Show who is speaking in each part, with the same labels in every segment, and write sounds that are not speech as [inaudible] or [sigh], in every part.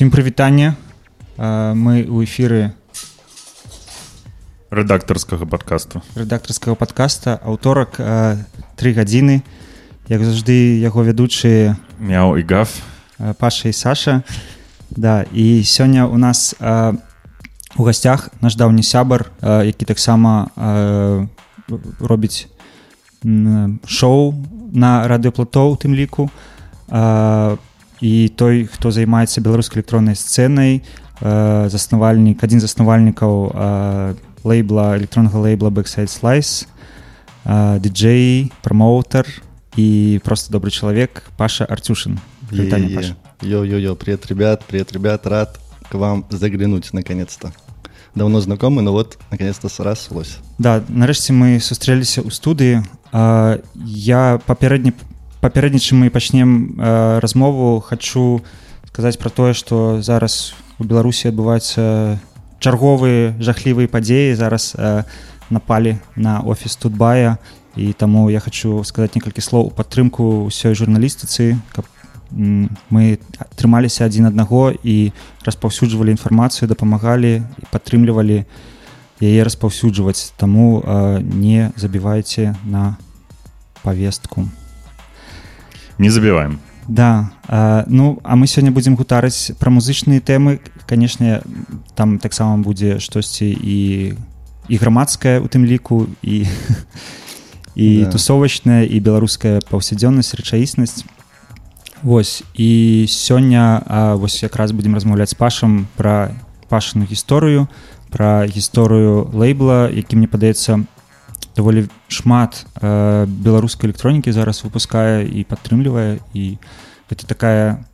Speaker 1: Усім прывітанне мы у эфіры
Speaker 2: рэдактарскага подкасту.
Speaker 1: рэдактарскага подкаста. Аўторак тры гадзіны як заўжды яго вядучыя
Speaker 2: мяу і гаф.
Speaker 1: паша і саша. Да і сёння у нас у гасцях наш даўні сябар які таксама робіць шоу на радыёплато у тым ліку а, і той хто займаецца беларускай электроннай сцэнай заснавальнік адзін з заснавальнікаў лейбла электроннага лейбла бэксайд слайс диджей промоутер і просто добрый чалавек паша арцюшин
Speaker 3: Йо-йо-йо, привет, ребят, привет, ребят, рад к вам заглянуть наконец-то. Давно знакомы, но вот наконец-то сраслось.
Speaker 1: Да, нарэшце мы сустрэліся ў студыі. Я папярэдні папярэдні чым мы пачнем размову хочу сказаць пра тое, што зараз у Беларусі адбываюцца чарговыя жахлівыя падзеі зараз напалі на офіс тутбая і таму я хочу сказаць некалькі слоў у падтрымку ўсёй журналістыцы, каб мы трымаліся адзін аднаго і распаўсюджвалі інфармацыю дапамагалі і падтрымлівалі яе распаўсюджваць таму не забівайце на павестку
Speaker 2: не забіваем
Speaker 1: да а, ну а мы сёння будзем гутарыць пра музычныя тэмы канешне там таксама будзе штосьці і і грамадская у тым ліку і і да. тусовачная і беларуская паўсядзённасць рэчаіснасць Вось і сёння вось якраз будзем размаўляць з пашам пра пашаную гісторыю пра гісторыю лейбла які мне падаецца даволі шмат э, беларускай электронікі зараз выпускае і падтрымлівае і гэта такая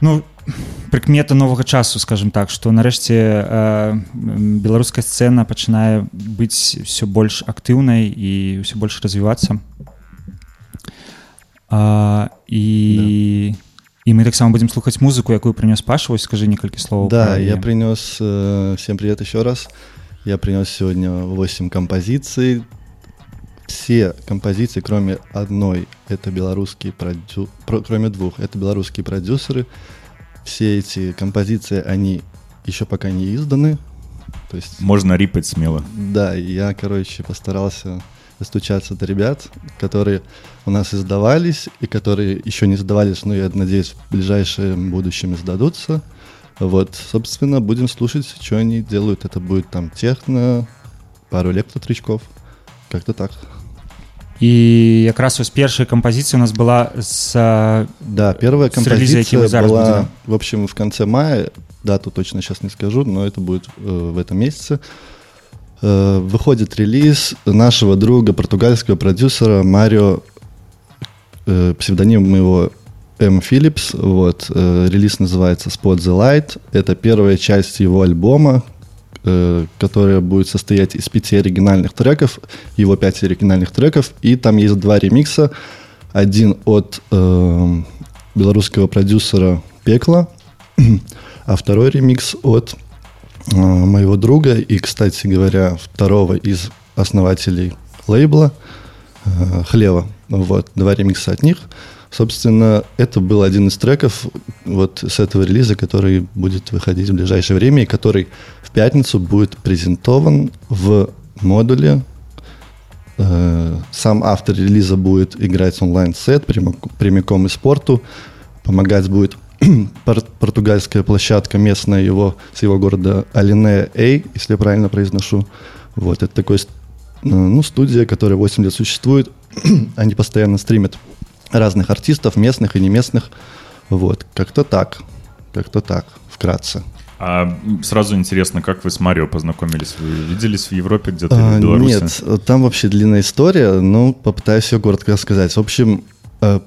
Speaker 1: ну прыкмета новага часу скажем так што нарэшце э, беларуская сцэна пачынае быць все больш актыўнай і ўсё больш развівацца а, і да. і мы таксама будем слухаць музыку якую принес паша вось скажи некалькі слов
Speaker 3: да я принес э, всем привет еще раз я принес сегодня 8 композиций. Все композиции кроме одной это белорусские продю... кроме двух это белорусские продюсеры. Все эти композиции они еще пока не изданы.
Speaker 2: То есть можно рипать смело.
Speaker 3: Да я короче постарался достучаться до ребят, которые у нас издавались и которые еще не сдавались, но я надеюсь, в ближайшем будущем сдадутся. Вот, собственно, будем слушать, что они делают. Это будет там техно, пару электротричков, как-то так.
Speaker 1: И как раз вось першая композиция у нас была с
Speaker 3: Да, первая композиция была, в общем, в конце мая, дату точно сейчас не скажу, но это будет э, в этом месяце. Э, выходит релиз нашего друга, португальского продюсера Марио, э, псевдоним его М. Филлипс. Вот, э, релиз называется Spot the Light. Это первая часть его альбома, которая будет состоять из пяти оригинальных треков, его пять оригинальных треков, и там есть два ремикса. Один от э, белорусского продюсера Пекла, [clears throat] а второй ремикс от Э, моего друга и, кстати говоря, второго из основателей лейбла э, Хлева. Вот, два ремикса от них. Собственно, это был один из треков вот с этого релиза, который будет выходить в ближайшее время и который в пятницу будет презентован в модуле. Э, сам автор релиза будет играть онлайн-сет прямиком из спорту. Помогать будет [clears throat] португальская площадка местная его, с его города Алине Эй, если я правильно произношу. Вот, это такой, ну, студия, которая 8 лет существует. [clears throat] Они постоянно стримят разных артистов, местных и не местных. Вот, как-то так, как-то так, вкратце.
Speaker 2: А сразу интересно, как вы с Марио познакомились? Вы виделись в Европе где-то а, в Беларуси?
Speaker 3: Нет, там вообще длинная история, но попытаюсь ее коротко рассказать. В общем, э,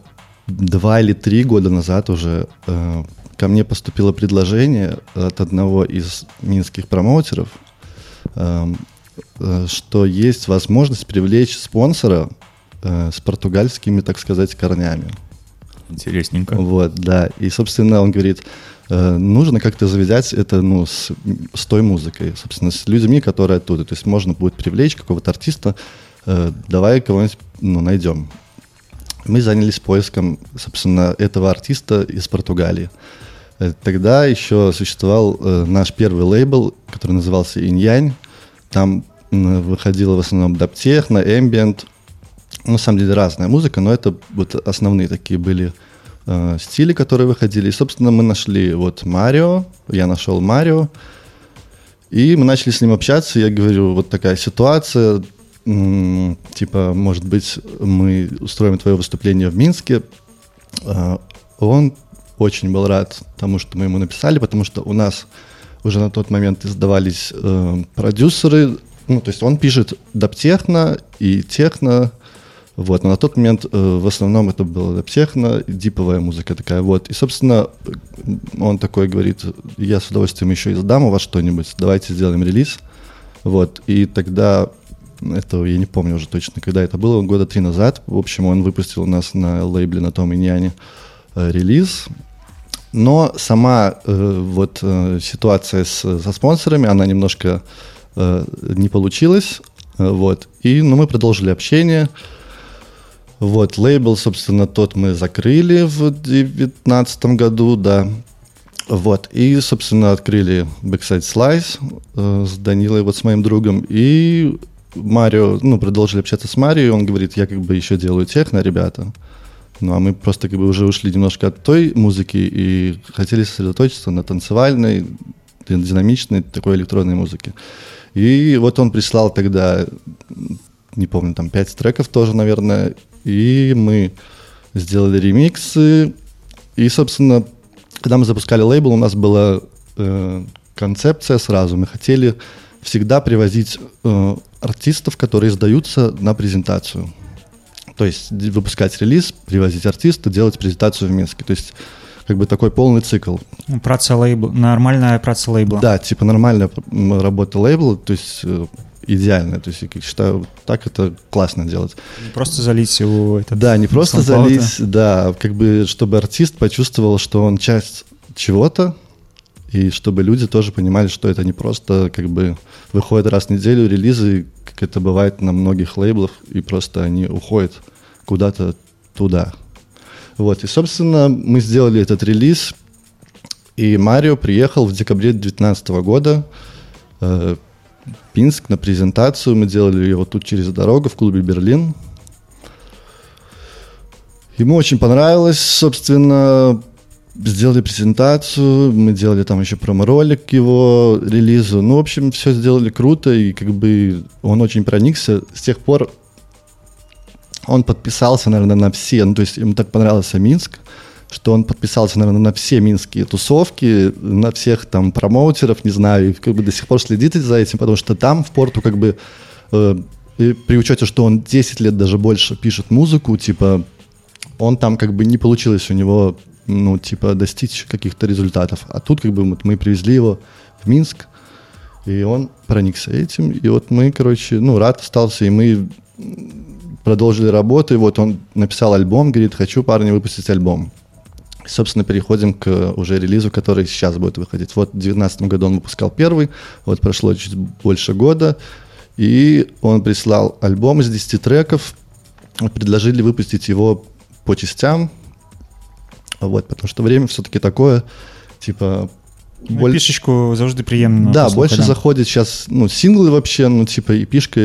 Speaker 3: два или три года назад уже э, ко мне поступило предложение от одного из минских промоутеров, э, э, что есть возможность привлечь спонсора э, с португальскими, так сказать, корнями.
Speaker 2: Интересненько.
Speaker 3: Вот, да. И, собственно, он говорит, э, нужно как-то завязать это ну, с, с той музыкой, собственно, с людьми, которые оттуда. То есть можно будет привлечь какого-то артиста, э, давай кого-нибудь ну, найдем мы занялись поиском, собственно, этого артиста из Португалии. Э, тогда еще существовал э, наш первый лейбл, который назывался Иньянь. Там выходила в основном даптехно, эмбиент. Ну, на самом деле разная музыка, но это вот основные такие были э, стили, которые выходили. И, собственно, мы нашли вот Марио, я нашел Марио, и мы начали с ним общаться. Я говорю, вот такая ситуация, типа, может быть, мы устроим твое выступление в Минске. Э, он очень был рад тому, что мы ему написали, потому что у нас уже на тот момент издавались э, продюсеры, ну, то есть он пишет даптехно и техно, вот, но на тот момент э, в основном это было даптехно, диповая музыка такая, вот. И, собственно, он такой говорит, я с удовольствием еще издам у вас что-нибудь, давайте сделаем релиз. Вот, и тогда, это я не помню уже точно, когда это было, года три назад, в общем, он выпустил у нас на лейбле на том Иньяне э, релиз, но сама э, вот э, ситуация с, со спонсорами, она немножко э, не получилась, э, вот. И, ну, мы продолжили общение. Вот, лейбл, собственно, тот мы закрыли в 2019 году, да. Вот, и, собственно, открыли Backside Slice э, с Данилой, вот с моим другом, и Марио, ну, продолжили общаться с Марио, он говорит, я как бы еще делаю техно, ребята. Ну, а мы просто как бы уже ушли немножко от той музыки и хотели сосредоточиться на танцевальной, динамичной такой электронной музыке. И вот он прислал тогда, не помню, там пять треков тоже, наверное, и мы сделали ремиксы. И, собственно, когда мы запускали лейбл, у нас была э, концепция сразу. Мы хотели всегда привозить э, артистов, которые сдаются на презентацию. То есть выпускать релиз, привозить артиста, делать презентацию в Минске. То есть как бы такой полный цикл.
Speaker 1: Праца лейбл, нормальная праца лейбла.
Speaker 3: Да, типа нормальная работа лейбла, то есть э, идеальная. То есть я считаю, так это классно делать.
Speaker 1: Не просто залить его.
Speaker 3: Этот да, не просто залить, да, как бы чтобы артист почувствовал, что он часть чего-то, и чтобы люди тоже понимали, что это не просто как бы выходит раз в неделю релизы, как это бывает на многих лейблах, и просто они уходят куда-то туда. Вот, и, собственно, мы сделали этот релиз, и Марио приехал в декабре 2019 года э, в Пинск на презентацию. Мы делали его тут через дорогу в клубе «Берлин». Ему очень понравилось, собственно, сделали презентацию, мы делали там еще промо-ролик к его релизу. Ну, в общем, все сделали круто, и как бы он очень проникся. С тех пор он подписался, наверное, на все, ну, то есть ему так понравился Минск, что он подписался, наверное, на все минские тусовки, на всех там промоутеров, не знаю, и как бы до сих пор следит за этим, потому что там в порту как бы э, при учете, что он 10 лет даже больше пишет музыку, типа он там как бы не получилось у него ну, типа, достичь каких-то результатов. А тут, как бы, вот мы привезли его в Минск, и он проникся этим. И вот мы, короче, ну, рад остался, и мы продолжили работу. И вот он написал альбом, говорит, хочу, парни, выпустить альбом. И, собственно, переходим к уже релизу, который сейчас будет выходить. Вот в 2019 году он выпускал первый, вот прошло чуть больше года, и он прислал альбом из 10 треков, предложили выпустить его по частям, вот, потому что время все-таки такое, типа...
Speaker 1: Боль... Пішечку завжди приємно.
Speaker 3: Да, больше заходит сейчас, ну, синглы вообще, ну, типа, и пишка,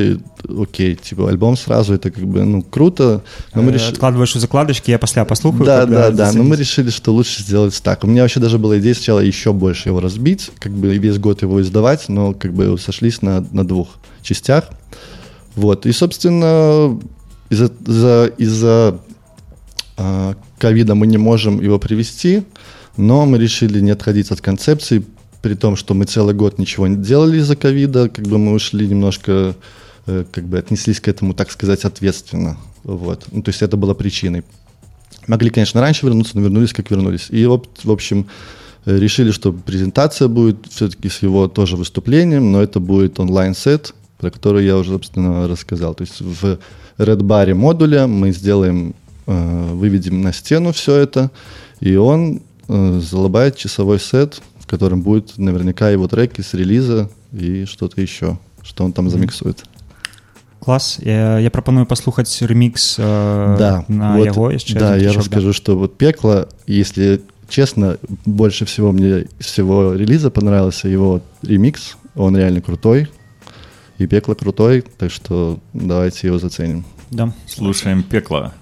Speaker 3: окей, типа, альбом сразу, это как бы, ну, круто.
Speaker 1: Но мы решили... Откладываешь у закладочки, я после послухаю.
Speaker 3: Да, да, да, но мы решили, что лучше сделать так. У меня вообще даже была идея сначала еще больше его разбить, как бы весь год его издавать, но как бы сошлись на, на двух частях. Вот, и, собственно, из-за из-за, из-за а, ковида мы не можем его привести, но мы решили не отходить от концепции, при том, что мы целый год ничего не делали из-за ковида, как бы мы ушли немножко, э, как бы отнеслись к этому, так сказать, ответственно. Вот. Ну, то есть это было причиной. Могли, конечно, раньше вернуться, но вернулись, как вернулись. И, в общем, э, решили, что презентация будет все-таки с его тоже выступлением, но это будет онлайн-сет, про который я уже, собственно, рассказал. То есть в Red Bar модуле мы сделаем Э, выведем на стену все это, и он залобает часовой сет, в котором будет наверняка его треки с релиза и что-то еще, что он там замиксует.
Speaker 1: Клас я, я прапаную паслухаць ремікс э,
Speaker 3: да,
Speaker 1: на
Speaker 3: вот,
Speaker 1: яго яшчэ
Speaker 3: да я расскажу да. что вот пекла если честно, больше всего мне из всего релиза понравился его ремикс. Он реально крутой. И пекло крутой, так что давайте его заценим.
Speaker 1: Да.
Speaker 2: Слушаем пекло.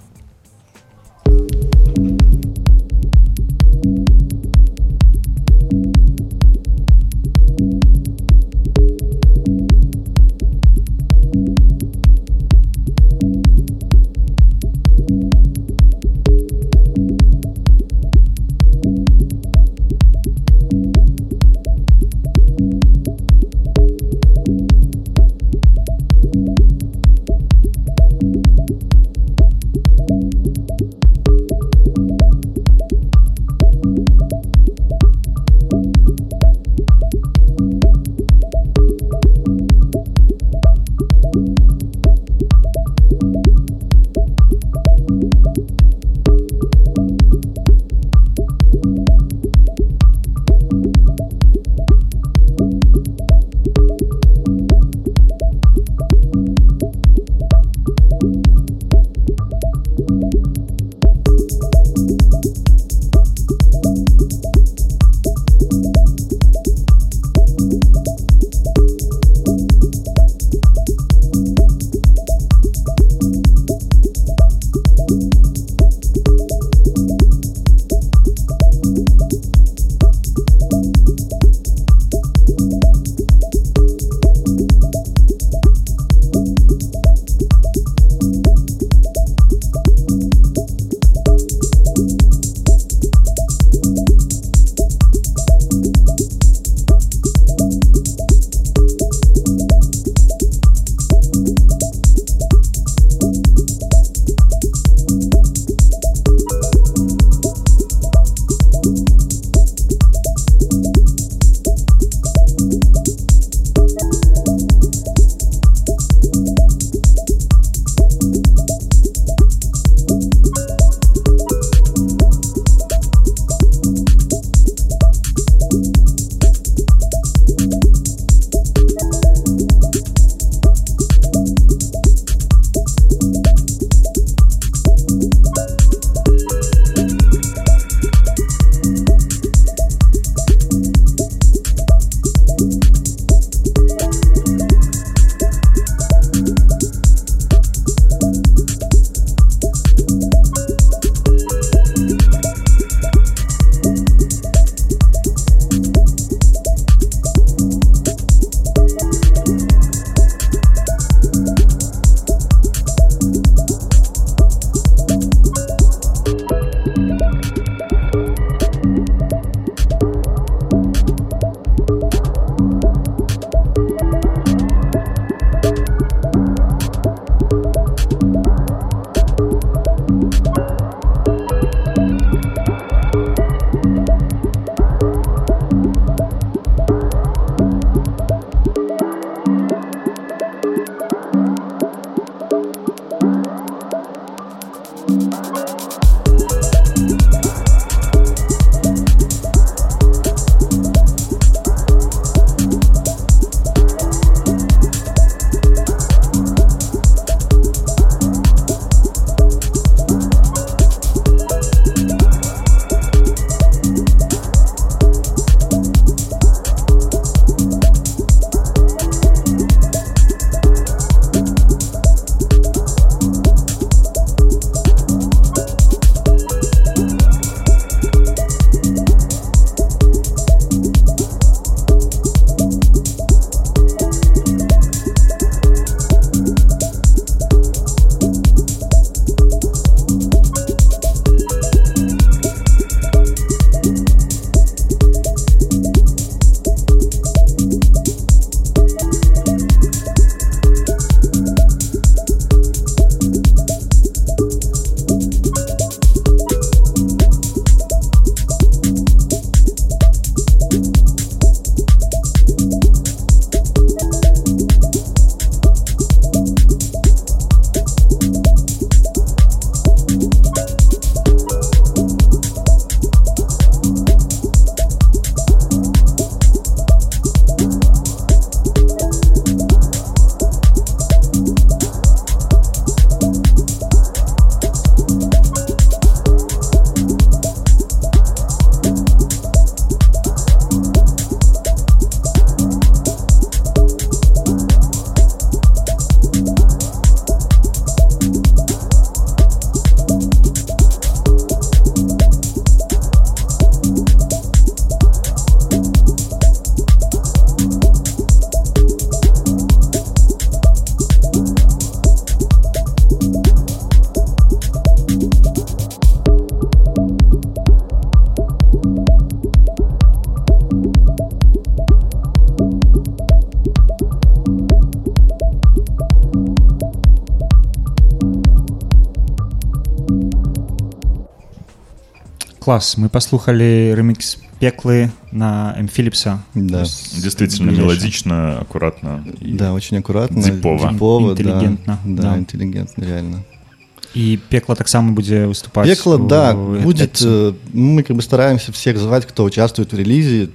Speaker 1: Класс, мы послухали ремикс «Пеклы» на М. Филлипса.
Speaker 3: Да.
Speaker 2: Действительно мелодично, аккуратно.
Speaker 3: Да, очень аккуратно.
Speaker 2: Дипово.
Speaker 3: Дипово,
Speaker 1: интеллигентно.
Speaker 3: Да, да, интеллигентно, реально.
Speaker 1: И пекло так само будет выступать.
Speaker 3: Пекло, да, будет. Э, мы как бы стараемся всех звать, кто участвует в релизе,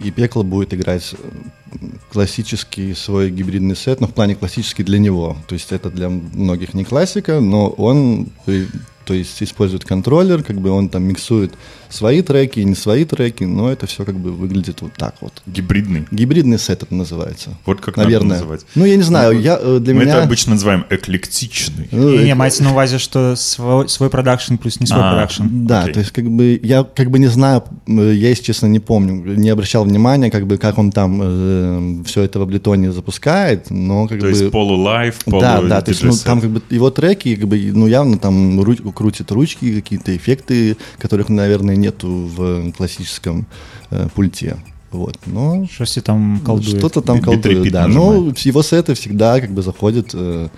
Speaker 3: и пекло будет играть э, классический свой гибридный сет, но в плане классический для него. То есть это для многих не классика, но он э, то есть использует контроллер, как бы он там миксует свои треки не свои треки, но это все как бы выглядит вот так вот.
Speaker 2: Гибридный?
Speaker 3: Гибридный сет это называется.
Speaker 2: Вот как
Speaker 3: Наверное.
Speaker 2: надо называть.
Speaker 3: Ну, я не знаю, ну, я,
Speaker 2: э,
Speaker 3: для
Speaker 2: мы
Speaker 3: меня...
Speaker 2: это обычно называем эклектичный.
Speaker 1: Ну, не, маеце на ўвазе, что свой, свой продакшн плюс не свой а, продакшн.
Speaker 3: Да, то есть как бы я как бы не знаю, я, если честно, не помню, не обращал внимания, как бы как он там э, все это в Ableton запускает, но как
Speaker 2: то
Speaker 3: бы...
Speaker 2: То есть полулайв, полу
Speaker 3: Да, да, то есть ну, там как бы его треки, как бы, ну явно там крутит ручки, какие-то эффекты, которых, наверное, нету в классическом э, пульте. Вот, но
Speaker 1: что там колдует.
Speaker 3: Что-то там колдует, да. Но его сеты всегда как бы заходят, э,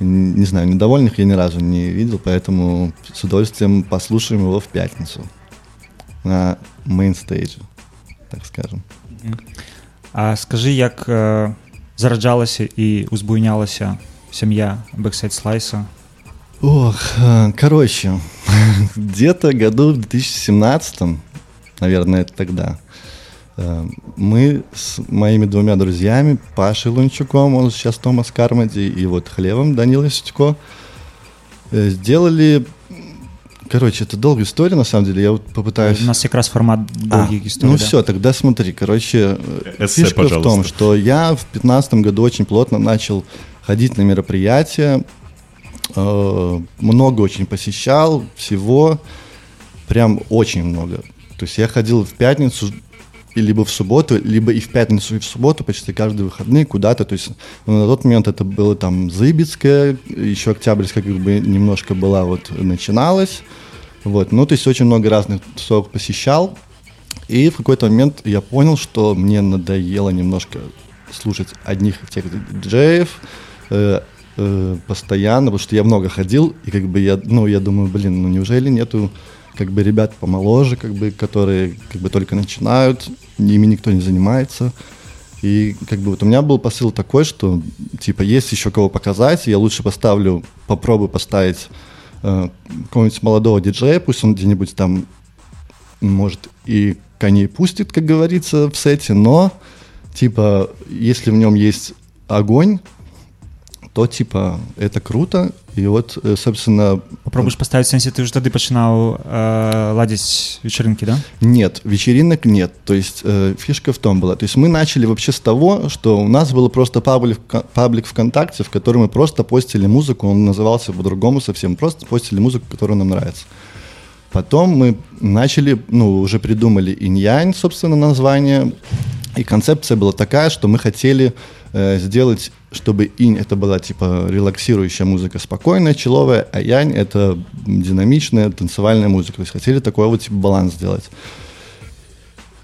Speaker 3: не знаю, недовольных я ни разу не видел, поэтому с удовольствием послушаем его в пятницу на main stage, так скажем.
Speaker 1: А скажи, як э, зараджалася і узбуйнялася сям'я Backside Slice'а
Speaker 3: Ох, э, короче, [laughs] где-то году в 2017, наверное, это тогда, э, мы с моими двумя друзьями, Пашей Лунчуком, он сейчас Томас Кармади, и вот Глебом Данилой Сютько, э, сделали Короче, это долгая история, на самом деле. Я вот попытаюсь...
Speaker 1: У нас как раз формат долгих
Speaker 3: а,
Speaker 1: историй.
Speaker 3: Ну
Speaker 1: да?
Speaker 3: все, тогда смотри. Короче,
Speaker 2: Эссе,
Speaker 3: фишка
Speaker 2: пожалуйста.
Speaker 3: в том, что я в 2015 году очень плотно начал ходить на мероприятия, много очень посещал всего, прям очень много. То есть я ходил в пятницу либо в субботу, либо и в пятницу, и в субботу почти каждые выходные куда-то. То есть ну, на тот момент это было там Зыбицкая, еще Октябрьская как бы немножко была вот начиналась. Вот, ну то есть очень много разных тусовок посещал. И в какой-то момент я понял, что мне надоело немножко слушать одних тех диджеев, э, э, постоянно, потому что я много ходил, и как бы я, ну, я думаю, блин, ну неужели нету как бы ребят помоложе, как бы, которые как бы только начинают, ими никто не занимается. И как бы вот у меня был посыл такой, что типа есть еще кого показать, я лучше поставлю, попробую поставить э, какого-нибудь молодого диджея, пусть он где-нибудь там, может, и коней пустит, как говорится, в сете, но типа если в нем есть огонь, то типа это круто. И вот, э, собственно...
Speaker 1: Попробуешь поставить сенсі, ты уже тогда начинал э, ладить вечеринки, да?
Speaker 3: Нет, вечеринок нет. То есть э, фишка в том была. То есть мы начали вообще с того, что у нас был просто паблик, паблик ВКонтакте, в котором мы просто постили музыку, он назывался по-другому совсем, просто постили музыку, которая нам нравится. Потом мы начали, ну, уже придумали инь-янь, собственно, название. И концепция была такая, что мы хотели э, сделать чтобы инь это была типа релаксирующая музыка, спокойная, человая, а янь это динамичная танцевальная музыка. То есть хотели такой вот типа баланс сделать.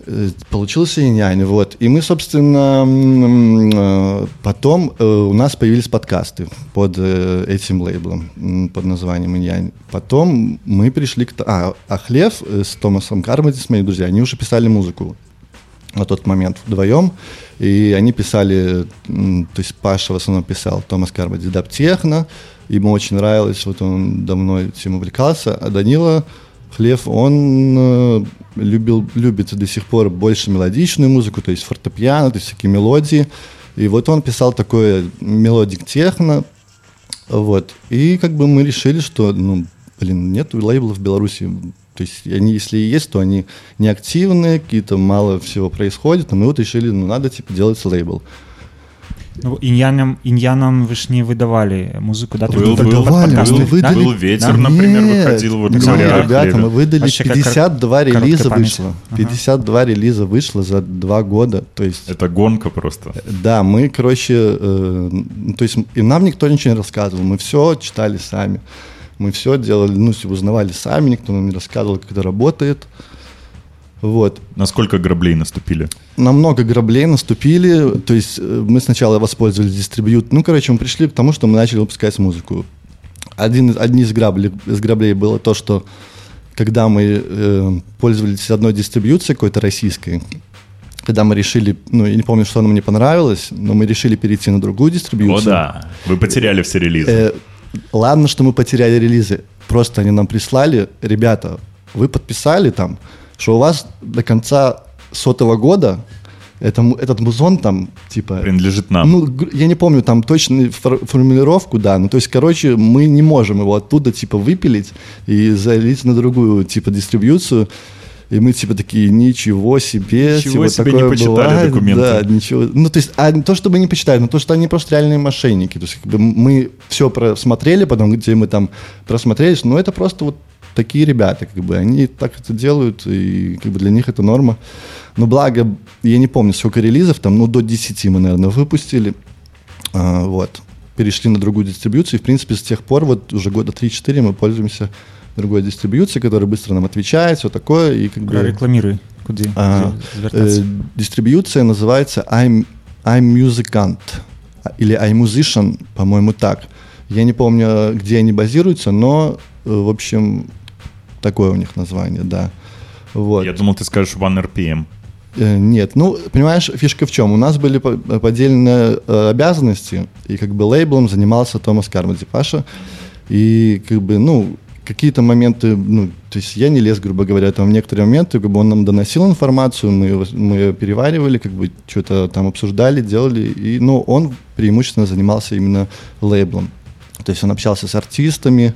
Speaker 3: Э, получился инь-янь, вот. И мы, собственно, э, потом э, у нас появились подкасты под этим лейблом, под названием инь-янь. Потом мы пришли к... А, а Хлев с Томасом Кармоди, с моими друзьями, они уже писали музыку на тот момент вдвоем. И они писали, то есть Паша в основном писал Томас Карбоди даб техно, ему очень нравилось, вот он давно этим увлекался, а Данила Хлев, он э, любил, любит до сих пор больше мелодичную музыку, то есть фортепиано, то есть всякие мелодии. И вот он писал такое melodic техно, вот. И как бы мы решили, что, ну, блин, нету лейблов в Беларуси то есть они, если и есть, то они неактивные, какие-то мало всего происходит, но мы вот решили, ну, надо, типа, делать лейбл.
Speaker 1: Ну, иньянам, иньянам вы ж не выдавали музыку, да?
Speaker 2: Был, был,
Speaker 3: выдавали,
Speaker 2: был,
Speaker 3: мы выдали,
Speaker 2: был ветер, да? например,
Speaker 3: Нет,
Speaker 2: выходил, вот
Speaker 3: нет,
Speaker 2: говоря.
Speaker 3: Ребята, мы выдали
Speaker 1: Вообще
Speaker 3: 52 релиза вышло.
Speaker 1: Ага.
Speaker 3: 52 релиза вышло за два года. То есть,
Speaker 2: Это гонка просто.
Speaker 3: Да, мы, короче, э, то есть и нам никто ничего не рассказывал, мы все читали сами. Мы все делали, ну, узнавали сами, никто нам не рассказывал, как это работает. Вот.
Speaker 2: Насколько граблей наступили?
Speaker 3: На много граблей наступили. То есть э, мы сначала воспользовались дистрибьют. Ну, короче, мы пришли к тому, что мы начали выпускать музыку. Один, одни из граблей, из граблей было то, что когда мы э, пользовались одной дистрибьюцией какой-то российской, когда мы решили, ну, я не помню, что нам не понравилось, но мы решили перейти на другую дистрибьюцию. О,
Speaker 2: да, вы потеряли все релизы. Э,
Speaker 3: ладно, что мы потеряли релизы, просто они нам прислали, ребята, вы подписали там, что у вас до конца сотого года это, этот музон там, типа...
Speaker 2: Принадлежит нам.
Speaker 3: Ну, я не помню там точную формулировку, да, ну, то есть, короче, мы не можем его оттуда, типа, выпилить и залить на другую, типа, дистрибьюцию, и мы типа такие, ничего себе,
Speaker 2: ничего
Speaker 3: типа,
Speaker 2: себе такое не почитали бывает, документы.
Speaker 3: Да, ничего. Ну, то есть, а то, чтобы не почитали, но то, что они просто реальные мошенники. То есть, как бы мы все просмотрели, потом, где мы там просмотрелись, но это просто вот такие ребята, как бы, они так это делают, и как бы для них это норма. Но благо, я не помню, сколько релизов, там, ну, до 10 мы, наверное, выпустили. А, вот. Перешли на другую дистрибьюцию, и, в принципе, с тех пор, вот уже года 3-4 мы пользуемся другой дистрибьюции, которая быстро нам отвечает, все такое. И как бы,
Speaker 1: Рекламируй. Куда,
Speaker 3: а, э, дистрибьюция называется I'm, I'm Musicant или iMusician, по-моему, так. Я не помню, где они базируются, но, э, в общем, такое у них название, да. Вот.
Speaker 2: Я думал, ты скажешь One RPM.
Speaker 3: Э, нет, ну, понимаешь, фишка в чем? У нас были поделенные э, обязанности, и как бы лейблом занимался Томас Кармоди Паша, и как бы, ну, какие-то моменты, ну, то есть я не лез, грубо говоря, там в некоторые моменты, как бы он нам доносил информацию, мы, мы переваривали, как бы что-то там обсуждали, делали, и, ну, он преимущественно занимался именно лейблом. То есть он общался с артистами,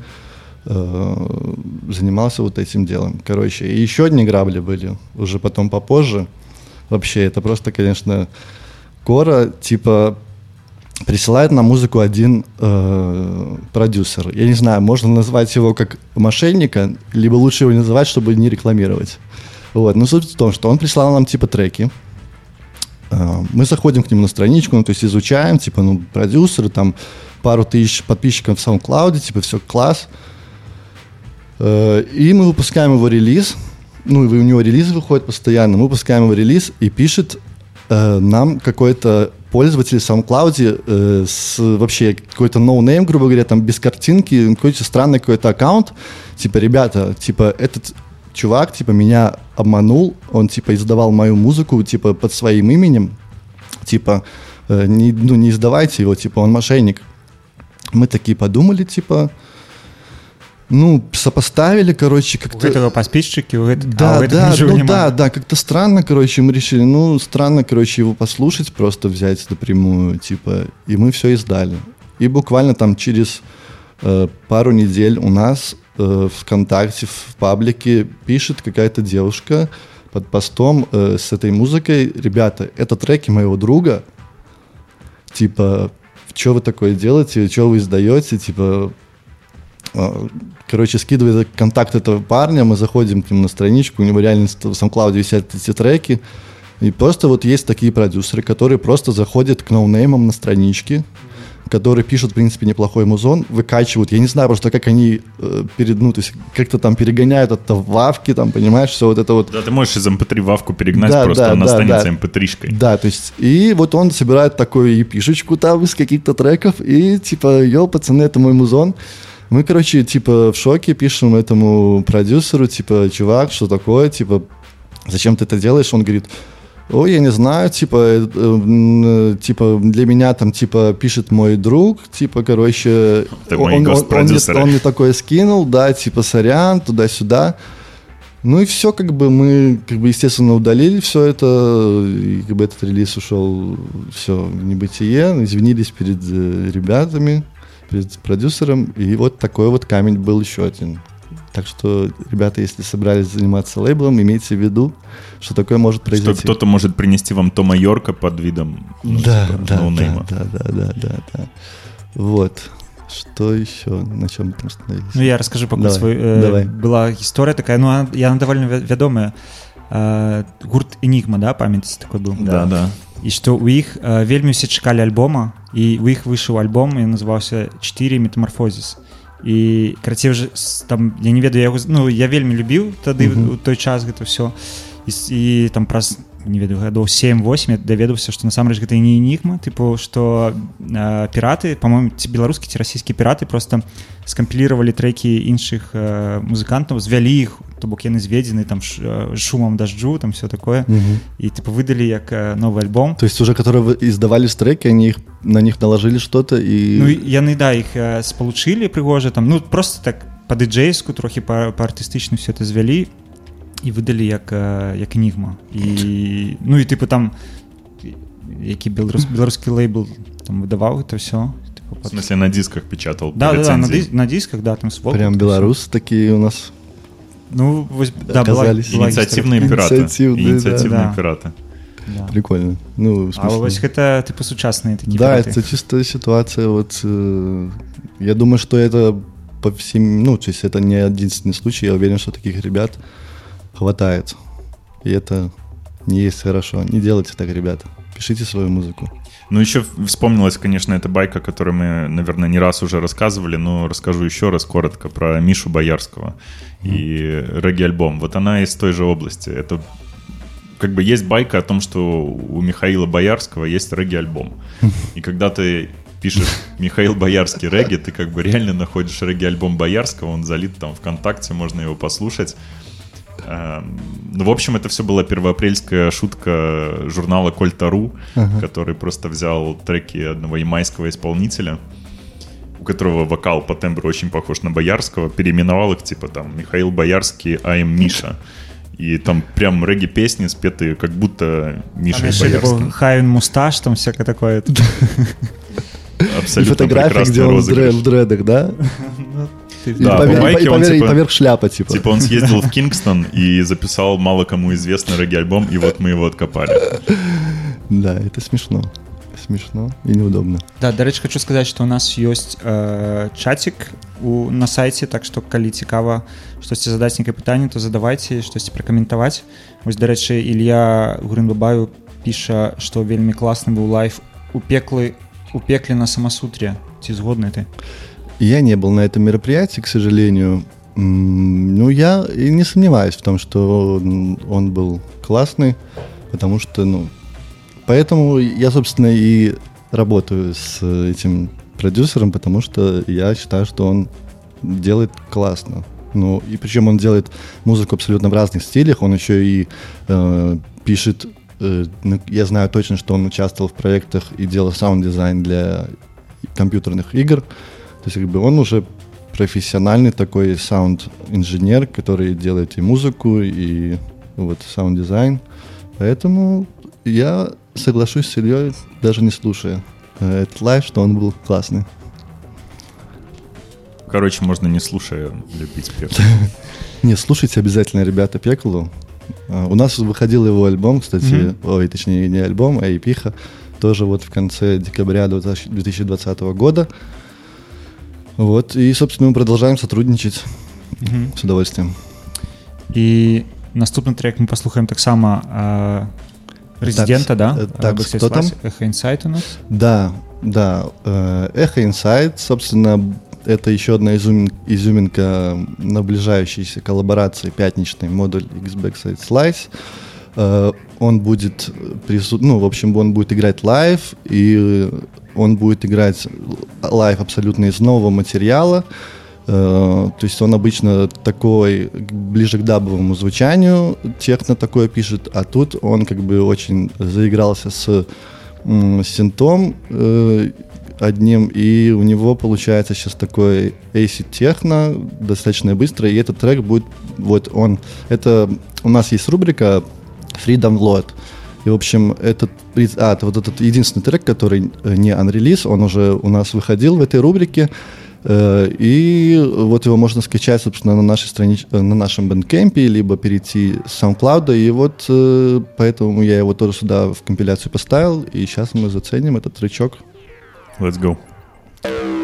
Speaker 3: э, занимался вот этим делом. Короче, и еще одни грабли были, уже потом попозже. Вообще, это просто, конечно, Кора, типа, присылает на музыку один э, продюсер. Я не знаю, можно назвать его как мошенника, либо лучше его не называть, чтобы не рекламировать. Вот. Но суть в том, что он прислал нам типа треки. Э, мы заходим к нему на страничку, ну, то есть изучаем, типа, ну, продюсеры, там пару тысяч подписчиков в SoundCloud, типа, все класс. Э, и мы выпускаем его релиз. Ну, у него релиз выходит постоянно. Мы выпускаем его релиз и пишет э, нам какой-то пользователь в SoundCloud э, с вообще какой-то ноунейм, грубо говоря, там без картинки, какой-то странный какой-то аккаунт, типа, ребята, типа, этот чувак, типа, меня обманул, он, типа, издавал мою музыку, типа, под своим именем, типа, э, не, ну, не издавайте его, типа, он мошенник. Мы такие подумали, типа, ну, сопоставили, короче, как-то...
Speaker 1: У этого подписчики, у этого,
Speaker 3: да, а у да, ну, да, да, как-то странно, короче, мы решили, ну, странно, короче, его послушать, просто взять напрямую, типа, и мы все издали. И буквально там через э, пару недель у нас э, ВКонтакте, в паблике пишет какая-то девушка под постом э, с этой музыкой, ребята, это треки моего друга, типа, что вы такое делаете, что вы издаете, типа, короче, скидывает контакт этого парня, мы заходим к нему на страничку, у него реально в SoundCloud висят эти треки, и просто вот есть такие продюсеры, которые просто заходят к ноунеймам на странички, которые пишут, в принципе, неплохой музон, выкачивают. Я не знаю просто, как они э, перед, ну, то есть как-то там перегоняют это в вавки, там, понимаешь, все вот это вот.
Speaker 2: Да, ты можешь из MP3 эм вавку перегнать, да, просто да, она да, останется да. MP3-шкой.
Speaker 3: Эм да, то есть, и вот он собирает такую епишечку там из каких-то треков, и типа, йо, пацаны, это мой музон. Мы, короче, типа в шоке пишем этому продюсеру, типа, чувак, что такое, типа, зачем ты это делаешь? Он говорит, ой, я не знаю, типа, э, э, типа, для меня там, типа, пишет мой друг, типа, короче,
Speaker 2: он, он, он,
Speaker 3: он, мне, он мне такое скинул, да, типа, сорян, туда-сюда. Ну и все, как бы мы, как бы, естественно, удалили все это, и как бы этот релиз ушел все в небытие, извинились перед э, ребятами, продюсером, и вот такой вот камень был еще один. Так что, ребята, если собрались заниматься лейблом, имейте в виду, что такое может произойти.
Speaker 2: Что кто-то может принести вам Тома Йорка под видом
Speaker 3: ну, да, типа, да, да, да, да, да, да, да. Вот. Что еще? На чем мы остановились?
Speaker 1: Ну, я расскажу пока давай, свой. Э, давай. Была история такая, ну, она, я довольно вядомая. Э, гурт Энигма, да, память такой был?
Speaker 2: Да, да. да.
Speaker 1: І што ў іх э, вельмі усе чакалі альбома і у іх выйшаў альбом і называўся 4 метамарфозіс і крацей уже там я не ведаю яго ну я вельмі любіў тады mm -hmm. у той час гэта все і, і там праз не ведаю гадоў 7-8 даведаўся што насамрэч гэта не энігма тыпу што э, піраты по-моему ці беларускі ці расійскі піраты просто скампіліравалі трэкі іншых э, музыкантаў звялі іх то бок яны зведзены там ш, э, шумам дажджу там все такое mm -hmm. і тыпу выдалі як э, новы альбом
Speaker 3: то есть уже которые издавали треки они их на них наложили что-то і
Speaker 1: ну, яны да іх э, спалучылі прыгожа там ну просто так по дыджейску трохі па, па артыстычна все это звялі і выдалі як як энігма і ну і тыпу там які беларус [laughs] беларускі лейбл там выдаваў это все
Speaker 2: в смысле на дисках печатал
Speaker 1: да, да, да на, дис на дисках да там
Speaker 3: свол, прям беларус такие у нас
Speaker 1: ну вось, да,
Speaker 2: была, была инициативные пираты инициативные, инициативные да. пираты
Speaker 3: да. прикольно ну
Speaker 1: а вось гэта типа сучасныя
Speaker 3: такие да пираты. это чистая ситуация вот э, я думаю что это по всем ну то есть это не единственный случай я уверен что таких ребят хватает. И это не есть хорошо. Не делайте так, ребята. Пишите свою музыку.
Speaker 2: Ну, еще вспомнилась, конечно, эта байка, которую мы, наверное, не раз уже рассказывали, но расскажу еще раз коротко про Мишу Боярского и регги-альбом. Вот она из той же области. Это как бы есть байка о том, что у Михаила Боярского есть регги-альбом. [laughs] И когда ты пишешь Михаил Боярский регги, ты как бы реально находишь регги-альбом Боярского, он залит там ВКонтакте, можно его послушать. Эм, ну, в общем, это все была первоапрельская шутка журнала Кольтару, ага. который просто взял треки одного ямайского исполнителя, у которого вокал по тембру очень похож на Боярского, переименовал их типа там Михаил Боярский, а им Миша. И там прям регги-песни спетые, как будто Миша там Боярский.
Speaker 1: Хайвен Мусташ, там всякое такое.
Speaker 3: Абсолютно И фотография, где он в дредах, да? [laughs]
Speaker 2: да, по байке
Speaker 3: он, типа, поверх шляпа, типа.
Speaker 2: Типа он съездил в Кингстон и записал мало кому известный регги-альбом, и вот мы его откопали.
Speaker 3: Да, это смешно. Смешно и неудобно.
Speaker 1: Да, дарэчы хочу сказаць что у нас ёсць э, чатик у на сайте так что калі цікава штосьці задаць некае пытанне то задавайте штосьці пракаментаваць вось дарэчы Ілья грынбабаю піша что вельмі класны быў лайф у пеклы у пекле на самасутре ці згодны ты
Speaker 3: Я не был на этом мероприятии, к сожалению. Ну, я и не сомневаюсь в том, что он был классный, потому что, ну, поэтому я, собственно, и работаю с этим продюсером, потому что я считаю, что он делает классно. Ну, и причем он делает музыку абсолютно в разных стилях, он еще и э, пишет, э, ну, я знаю точно, что он участвовал в проектах и делал саунд-дизайн для компьютерных игр, то есть как бы он уже профессиональный такой саунд-инженер, который делает и музыку, и вот саунд-дизайн. Поэтому я соглашусь с Ильей, даже не слушая э, этот лайв, что он был классный.
Speaker 2: Короче, можно не слушая любить Пеклу. [laughs]
Speaker 3: Не, слушайте обязательно, ребята, Пеклу. А, у нас выходил его альбом, кстати, ой, точнее, не альбом, а эпиха, тоже вот в конце декабря 2020 года. Вот, и, собственно, мы продолжаем сотрудничать угу. с удовольствием.
Speaker 1: І наступны трэк мы паслухаем таксама э, Резидента, да?
Speaker 3: Э, так,
Speaker 1: так
Speaker 3: кто там?
Speaker 1: Echo Inside у нас?
Speaker 3: Да, да. Э, Echo Inside, собственно, это еще одна изюмин, изюминка наближающейся коллаборации пятничной модуль X Backside Slice. Э, он будет присут... ну, в общем, он будет играть лайв, и он будет играть лайв абсолютно из нового материала. Э, то есть он обычно такой, ближе к дабовому звучанию, техно такое пишет, а тут он как бы очень заигрался с синтом э, одним, и у него получается сейчас такой acid техно, достаточно быстро, и этот трек будет, вот он, это, у нас есть рубрика Free Download, и, в общем, этот, а, вот этот единственный трек, который э, не unrelease, он уже у нас выходил в этой рубрике, э, и вот его можно скачать, собственно, на нашей странице, э, на нашем бэндкемпе, либо перейти с SoundCloud, и вот поэтому я его тоже сюда в компиляцию поставил, и сейчас мы заценим этот тречок.
Speaker 2: Let's go.
Speaker 1: Да,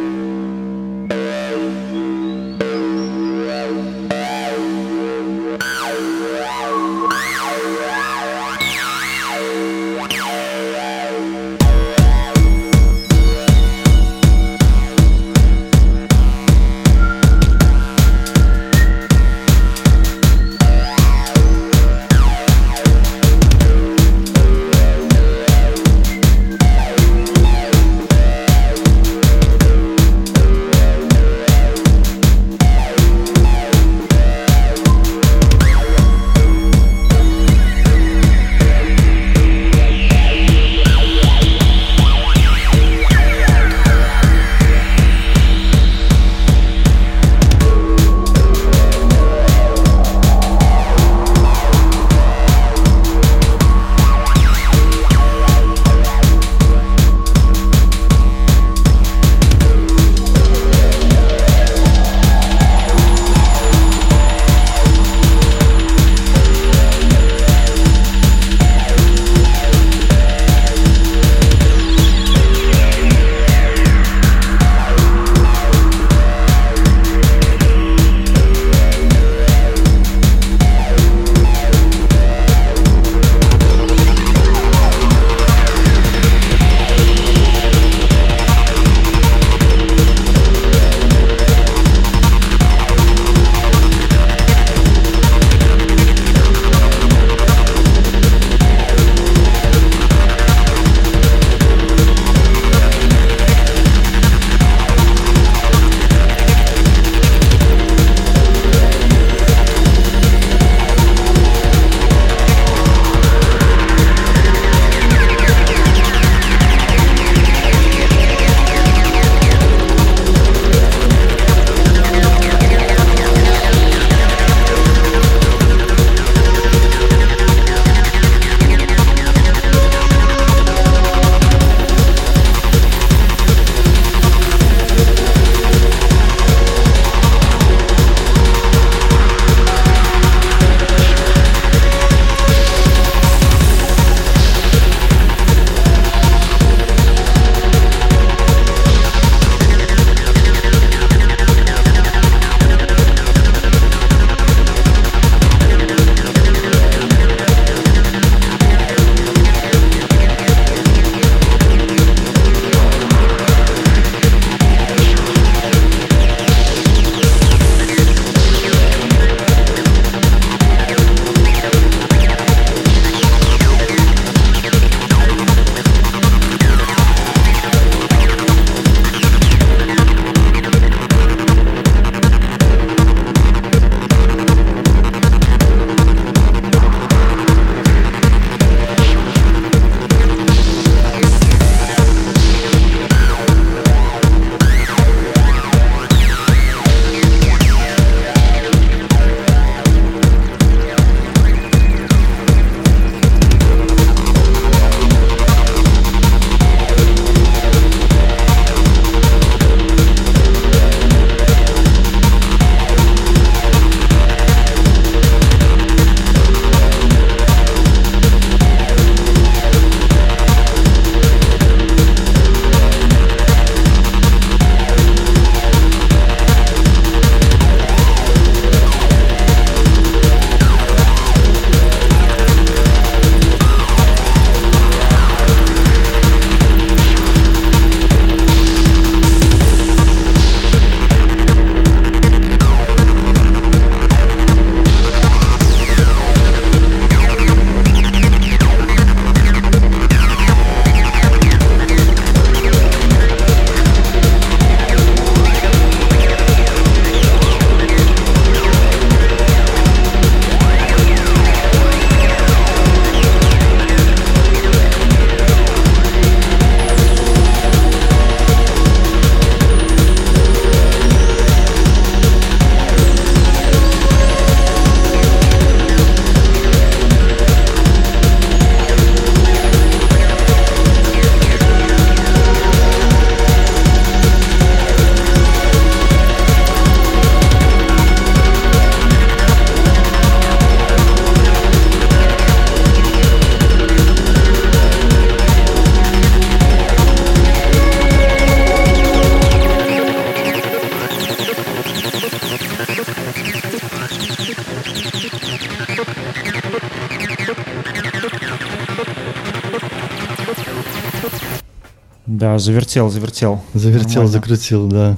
Speaker 1: завертел, завертел.
Speaker 3: Завертел, Нормально. закрутил, да.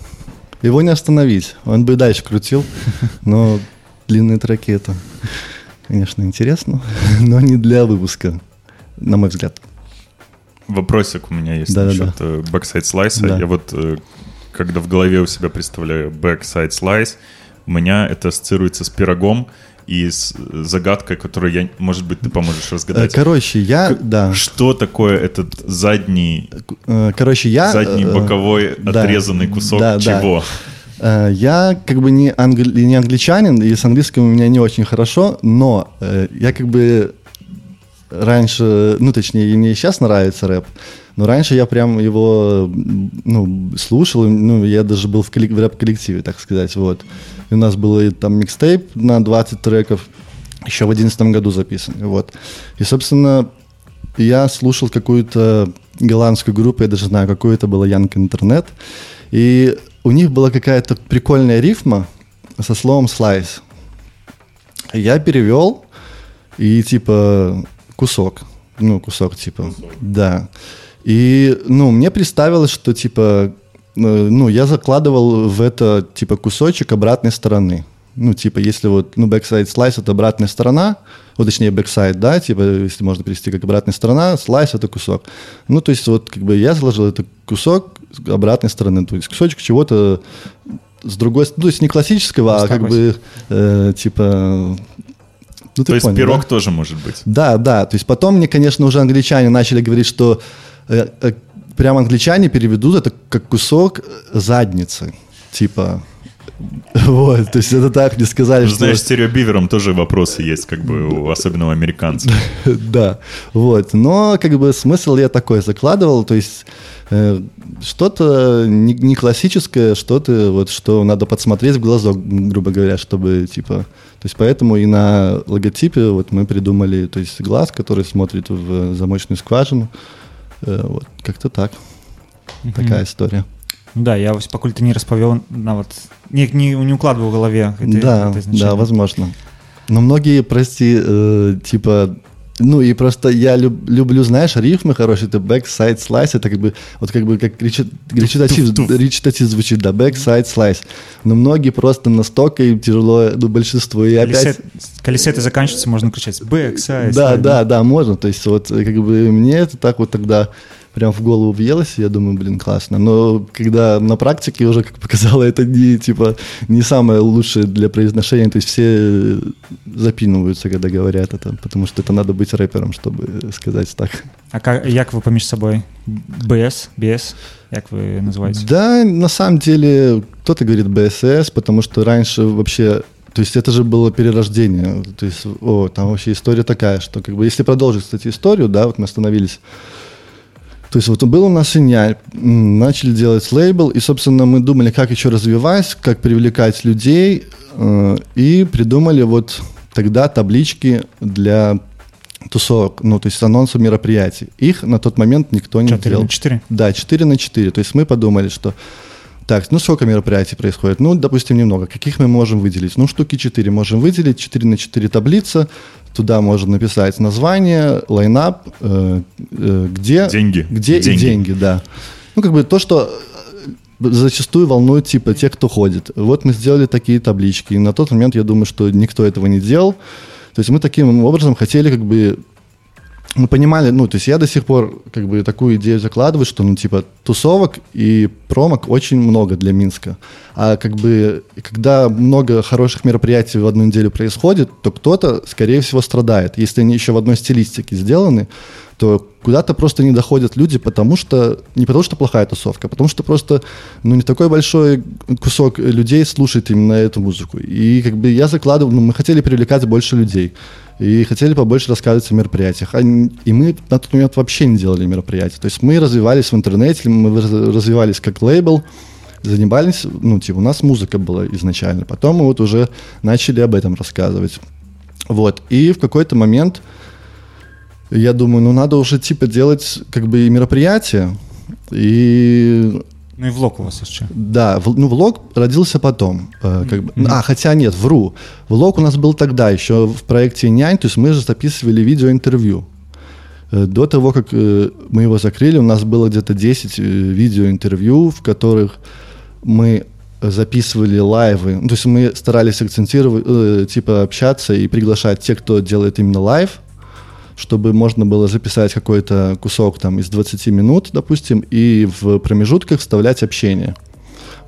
Speaker 3: Его не остановить. Он бы и дальше крутил, [laughs] но длинные треки это, конечно, интересно, [laughs] но не для выпуска, на мой взгляд.
Speaker 2: Вопросик у меня есть да, насчет да. Э, backside slice. Да. Я вот, э, когда в голове у себя представляю backside slice, у меня это ассоциируется с пирогом, и с загадкой, которую я, может быть, ты поможешь разгадать.
Speaker 3: Э, короче, я, К- да.
Speaker 2: Что такое этот задний,
Speaker 3: короче, я,
Speaker 2: задний боковой да, отрезанный кусок да, чего?
Speaker 3: Да. Я как бы не, англи... не англичанин, и с английским у меня не очень хорошо, но я как бы раньше, ну, точнее, мне сейчас нравится рэп, но раньше я прям его, ну, слушал, ну, я даже был в, коллек- в рэп-коллективе, так сказать, вот. И у нас был там микстейп на 20 треков, еще в 2011 году записан, вот. И, собственно, я слушал какую-то голландскую группу, я даже знаю, какую это было, Young Internet, и у них была какая-то прикольная рифма со словом «слайс». Я перевел, и типа кусок. Ну, кусок, типа. Кусок. Да. И, ну, мне представилось, что, типа, э, ну, я закладывал в это, типа, кусочек обратной стороны. Ну, типа, если вот, ну, backside slice — это обратная сторона, вот, точнее, backside, да, типа, если можно перевести как обратная сторона, slice — это кусок. Ну, то есть, вот, как бы я заложил это кусок обратной стороны, то есть кусочек чего-то с другой стороны, ну, то есть не классического, а как бы, э, типа,
Speaker 2: ну, то есть понял, пирог да? тоже может быть.
Speaker 3: Да, да. То есть потом мне, конечно, уже англичане начали говорить, что э, э, прям англичане переведут это как кусок задницы. Типа, [laughs] вот, то есть это так мне сказали,
Speaker 2: ну, что... Знаешь, стереобивером тоже вопросы есть, как бы, у, особенно у американцев. [laughs]
Speaker 3: да, вот, но как бы смысл я такой закладывал, то есть э, что-то не, не классическое, что-то вот, что надо подсмотреть в глазок, грубо говоря, чтобы, типа, то есть поэтому и на логотипе вот мы придумали, то есть глаз, который смотрит в замочную скважину. Э, вот, как-то так. Такая история.
Speaker 1: Да, я вось пакуль ты не распавёў нават не, не, не укладываў у галаве
Speaker 3: гэта, да, гэта да возможно. Но многие прости э, типа ну и просто я люб, люблю, знаешь, рифмы хорошие, это back, side, slice, это как бы, вот как бы как речитатив, речитатив звучит, да, back, side, slice. Но многие просто настолько им тяжело, ну, большинство, и опять...
Speaker 1: Колесеты заканчиваются, можно кричать back, side,
Speaker 3: Да, да, да, можно, то есть вот как бы мне это так вот тогда прям в голову въелось, я думаю, блин, классно. Но когда на практике уже, как показало, это не, типа, не самое лучшее для произношения, то есть все запинываются, когда говорят это, потому что это надо быть рэпером, чтобы сказать так.
Speaker 1: А как, як вы поміж собой? БС, БС, як вы называете?
Speaker 3: Да, на самом деле, кто-то говорит БСС, потому что раньше вообще то есть это же было перерождение. То есть, о, там вообще история такая, что как бы если продолжить, кстати, историю, да, вот мы остановились то есть вот был у нас синяль, начали делать лейбл, и, собственно, мы думали, как еще развивать, как привлекать людей, э, и придумали вот тогда таблички для тусовок, ну, то есть анонсов мероприятий. Их на тот момент никто не 4 делал.
Speaker 1: 4 на 4?
Speaker 3: Да, 4 на 4. То есть мы подумали, что так, ну сколько мероприятий происходит? Ну, допустим, немного. Каких мы можем выделить? Ну, штуки 4 можем выделить, 4 на 4 таблица, Туда можно написать название, лайнап, э, э, где...
Speaker 2: Деньги.
Speaker 3: Где деньги. и деньги, да. Ну, как бы то, что э, зачастую волнует, типа, тех, кто ходит. Вот мы сделали такие таблички. И на тот момент я думаю, что никто этого не делал. То есть мы таким образом хотели как бы мы понимали, ну, то есть я до сих пор как бы такую идею закладываю, что, ну, типа, тусовок и промок очень много для Минска. А как бы, когда много хороших мероприятий в одну неделю происходит, то кто-то, скорее всего, страдает. Если они еще в одной стилистике сделаны, то куда-то просто не доходят люди, потому что не потому что плохая тусовка, а потому что просто ну не такой большой кусок людей слушает именно эту музыку. И как бы я закладывал, ну, мы хотели привлекать больше людей и хотели побольше рассказывать о мероприятиях. А, и мы на тот момент вообще не делали мероприятия. То есть мы развивались в интернете, мы развивались как лейбл, занимались, ну, типа, у нас музыка была изначально. Потом мы вот уже начали об этом рассказывать. Вот. И в какой-то момент я думаю, ну, надо уже, типа, делать, как бы, и мероприятия. И
Speaker 1: ну и влог у вас еще.
Speaker 3: Да, в, ну влог родился потом. Э, как бы, mm-hmm. А, хотя нет, вру. Влог у нас был тогда, еще в проекте «Нянь», то есть мы же записывали видеоинтервью. До того, как мы его закрыли, у нас было где-то 10 видеоинтервью, в которых мы записывали лайвы. Ну, то есть мы старались акцентировать, э, типа общаться и приглашать тех, кто делает именно лайв, чтобы можно было записать какой-то кусок там из 20 минут, допустим, и в промежутках вставлять общение.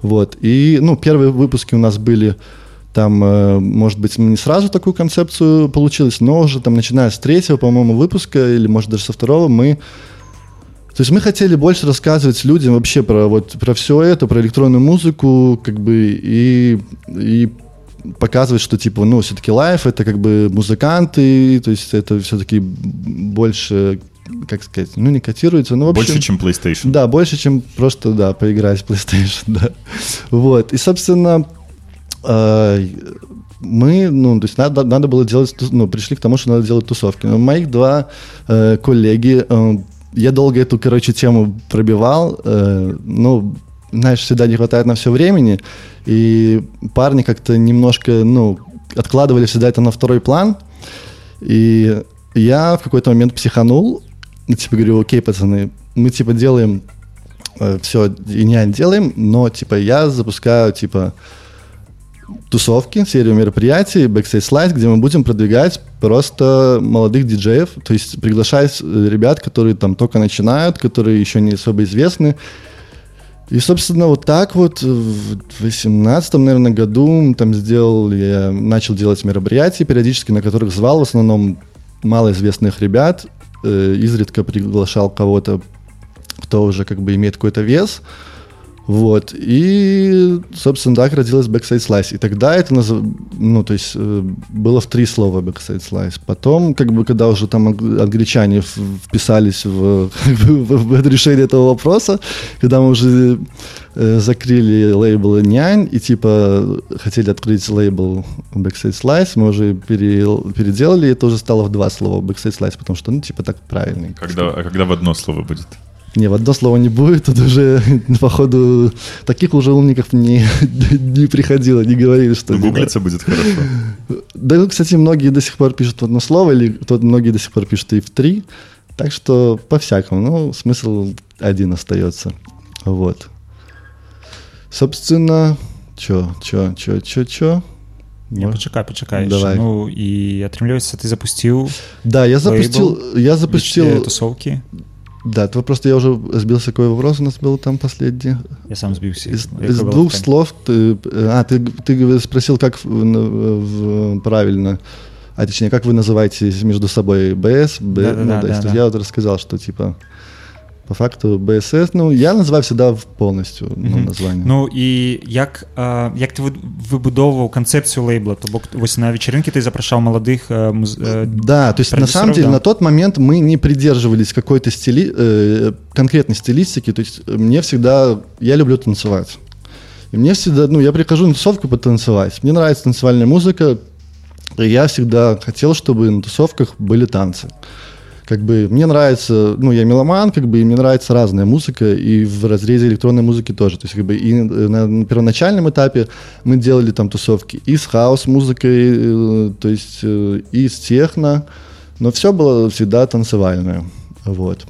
Speaker 3: Вот. И, ну, первые выпуски у нас были там, э, может быть, не сразу такую концепцию получилось, но уже там, начиная с третьего, по-моему, выпуска, или, может, даже со второго, мы то есть мы хотели больше рассказывать людям вообще про вот про все это, про электронную музыку, как бы и и показывать, что типа, ну, все-таки лайф это как бы музыканты, то есть это все-таки больше как сказать, ну, не котируется, но в
Speaker 2: общем... Больше, чем PlayStation.
Speaker 3: Да, больше, чем просто, да, поиграть в PlayStation, [laughs] да. Вот, и, собственно, э, мы, ну, то есть надо, надо было делать, ну, пришли к тому, что надо делать тусовки. Но моих два э, коллеги э, я долго эту, короче, тему пробивал. Э, ну, знаешь, всегда не хватает на все времени. И парни как-то немножко, ну, откладывали всегда это на второй план. И я в какой-то момент психанул. Ну, типа говорю, окей, пацаны, мы типа делаем э, все, и не делаем, но типа я запускаю типа тусовки, серию мероприятий, Backstage Slice, где мы будем продвигать просто молодых диджеев, то есть приглашать э, ребят, которые там только начинают, которые еще не особо известны. И, собственно, вот так вот в 2018, наверное, году там сделал, я начал делать мероприятия периодически, на которых звал в основном малоизвестных ребят, э, изредка приглашал кого-то, кто уже как бы имеет какой-то вес, вот. И, собственно, так родилась Backside Slice. И тогда это, назов... ну, то есть, э, было в три слова Backside Slice. Потом, как бы, когда уже там англичане вписались в, [laughs] в, в решение этого вопроса, когда мы уже э, закрыли лейбл Нянь и, типа, хотели открыть лейбл Backside Slice, мы уже пере, переделали, и это уже стало в два слова Backside Slice, потому что, ну, типа, так правильно.
Speaker 2: Когда, а когда в одно слово будет?
Speaker 3: Не, в одно слово не будет, тут уже, [laughs] походу, таких уже умников не, [laughs] не приходило, не говорили, что...
Speaker 2: Гуглиться будет хорошо.
Speaker 3: Да, кстати, многие до сих пор пишут в одно слово, или кто многие до сих пор пишут и в три, так что по-всякому, ну, смысл один остается, вот. Собственно, чё, чё, чё, чё, чё?
Speaker 1: Не, почекай, почекай. Давай. Ну, і атрымліваецца ты запусціў
Speaker 3: Да, я запустил, я запустил
Speaker 1: тусовки.
Speaker 3: да, это просто я уже сбился, какой вопрос у нас был там последний.
Speaker 1: Я сам сбился.
Speaker 3: Из, из двух ткань. слов ты... А, ты, ты спросил, как в, в, правильно... А точнее, как вы называете между собой БС? Б, да, ну, да, да, да, Я вот рассказал, что типа по факту БСС ну я называю всегда полностью ну, название
Speaker 1: Ну і як а, як ти выбудовываў концепцию лейбла то бок вось на вечеринке ты запрашаў молодых э, муз...
Speaker 3: Э, да то есть на самом деле да? на тот момент мы не придерживались какой-то стили э, конкретной стилистики то есть мне всегда я люблю танцевать и мне всегда ну я прихожу на тусовку потанцевать мне нравится танцевальная музыка и я всегда хотел чтобы на тусовках были танцы как бы мне нравится, ну, я меломан, как бы, и мне нравится разная музыка, и в разрезе электронной музыки тоже. То есть, как бы, и на, на первоначальном этапе мы делали там тусовки и с хаос-музыкой, э, то есть, э, и с техно, но все было всегда танцевальное, вот.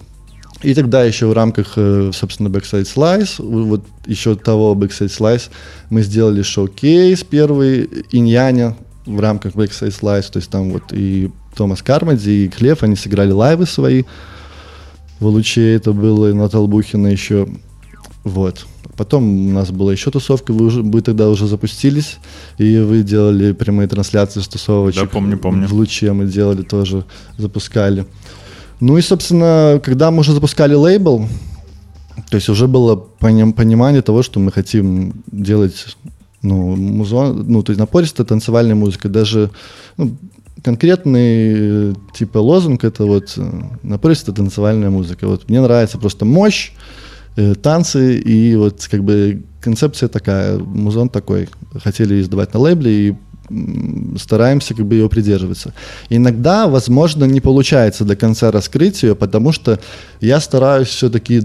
Speaker 3: И тогда еще в рамках, э, собственно, Backside Slice, вот еще того Backside Slice, мы сделали шоу-кейс первый, Иньяня, в рамках Backside Slice, то есть там вот и Томас Кармади и Клев, они сыграли лайвы свои в Луче, это было на Толбухина еще, вот. Потом у нас была еще тусовка, вы, уже, вы тогда уже запустились, и вы делали прямые трансляции с тусовочек.
Speaker 2: Да, помню, помню.
Speaker 3: В Луче мы делали тоже, запускали. Ну и, собственно, когда мы уже запускали лейбл, то есть уже было понимание того, что мы хотим делать ну, музон, ну, то есть напористая танцевальная музыка, даже ну, конкретный типа лозунг это вот э, напористая танцевальная музыка. Вот мне нравится просто мощь, э, танцы и вот как бы концепция такая, музон такой. Хотели издавать на лейбле и стараемся как бы ее придерживаться. Иногда, возможно, не получается до конца раскрыть ее, потому что я стараюсь все-таки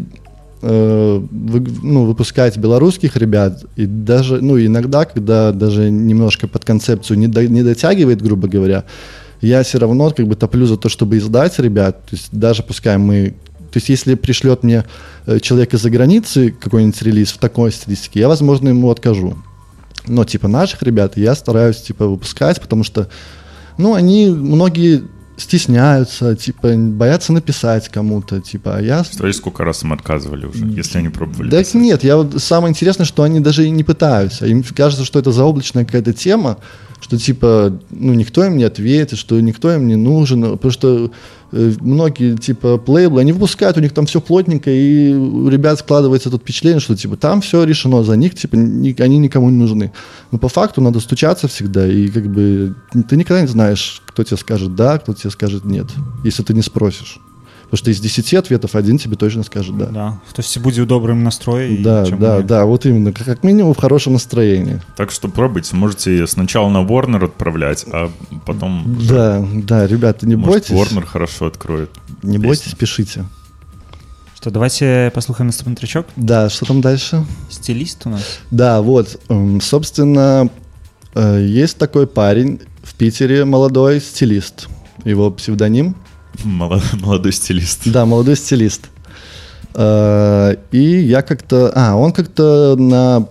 Speaker 3: вы, ну, выпускать белорусских ребят, и даже, ну, иногда, когда даже немножко под концепцию не, до, не дотягивает, грубо говоря, я все равно как бы топлю за то, чтобы издать ребят. То есть даже пускай мы... То есть если пришлет мне э, человек из-за границы какой-нибудь релиз в такой стилистике, я, возможно, ему откажу. Но типа наших ребят я стараюсь типа выпускать, потому что, ну, они многие стесняются, типа, боятся написать кому-то, типа, а я...
Speaker 2: Смотри, сколько раз им отказывали уже, если они пробовали
Speaker 3: Да писать. нет, я вот, самое интересное, что они даже и не пытаются. Им кажется, что это заоблачная какая-то тема, что типа, ну, никто им не ответит, что никто им не нужен, потому что э, многие, типа, лейблы, они выпускают, у них там все плотненько, и у ребят складывается тут впечатление, что, типа, там все решено за них, типа, ни, они никому не нужны. Но по факту надо стучаться всегда, и как бы ты никогда не знаешь, кто тебе скажет да, кто тебе скажет нет, если ты не спросишь. Потому что из 10 ответов один тебе точно скажет «да».
Speaker 1: Да, хтось буде у добрым настрое.
Speaker 3: Да, да, нет. да, вот именно, как минимум в хорошем настроении.
Speaker 2: Так что пробуйте, можете сначала на Warner отправлять, а потом...
Speaker 3: Да, да, ребята, не
Speaker 2: Может,
Speaker 3: бойтесь.
Speaker 2: Warner хорошо откроет.
Speaker 3: Не песню. бойтесь, пишите.
Speaker 1: Что, давайте послушаем наступный тречок?
Speaker 3: Да, что там дальше?
Speaker 1: Стилист у нас.
Speaker 3: Да, вот, собственно, э, есть такой парень в Питере, молодой стилист. Его псевдоним —
Speaker 2: Молодой стилист.
Speaker 3: Да, молодой стилист. Э, и я как-то... А, он как-то на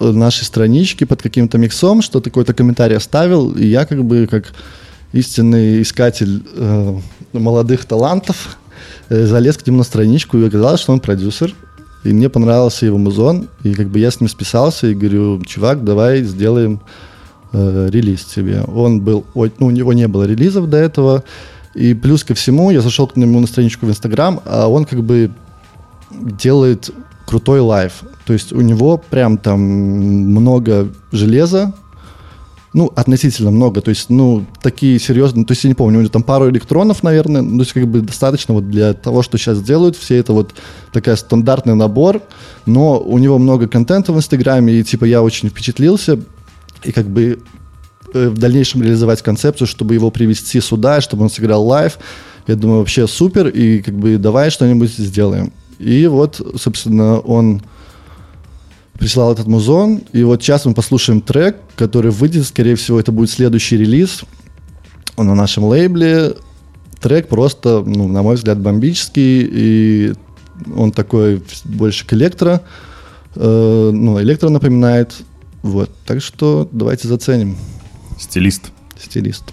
Speaker 3: нашей страничке под каким-то миксом что-то, какой-то комментарий оставил, и я как бы как истинный искатель э, молодых талантов э, залез к нему на страничку и оказалось, что он продюсер, и мне понравился его музон, и как бы я с ним списался и говорю, чувак, давай сделаем э, релиз тебе. Он был, ну, у него не было релизов до этого, и плюс ко всему, я зашел к нему на страничку в Инстаграм, а он как бы делает крутой лайв. То есть у него прям там много железа, ну, относительно много, то есть, ну, такие серьезные, то есть, я не помню, у него там пару Elektron ов, наверное, ну, то есть, как бы достаточно вот для того, что сейчас делают, все это вот такая стандартный набор, но у него много контента в Инстаграме, и, типа, я очень впечатлился, и, как бы, в дальнейшем реализовать концепцию, чтобы его привести сюда, чтобы он сыграл live. Я думаю, вообще супер, и как бы давай что-нибудь сделаем. И вот, собственно, он прислал этот музон, и вот сейчас мы послушаем трек, который выйдет, скорее всего, это будет следующий релиз. Он на нашем лейбле. Трек просто, ну, на мой взгляд, бомбический, и он такой больше к электро, э, ну, электро напоминает. Вот, так что давайте заценим.
Speaker 2: Стилист.
Speaker 3: Стилист.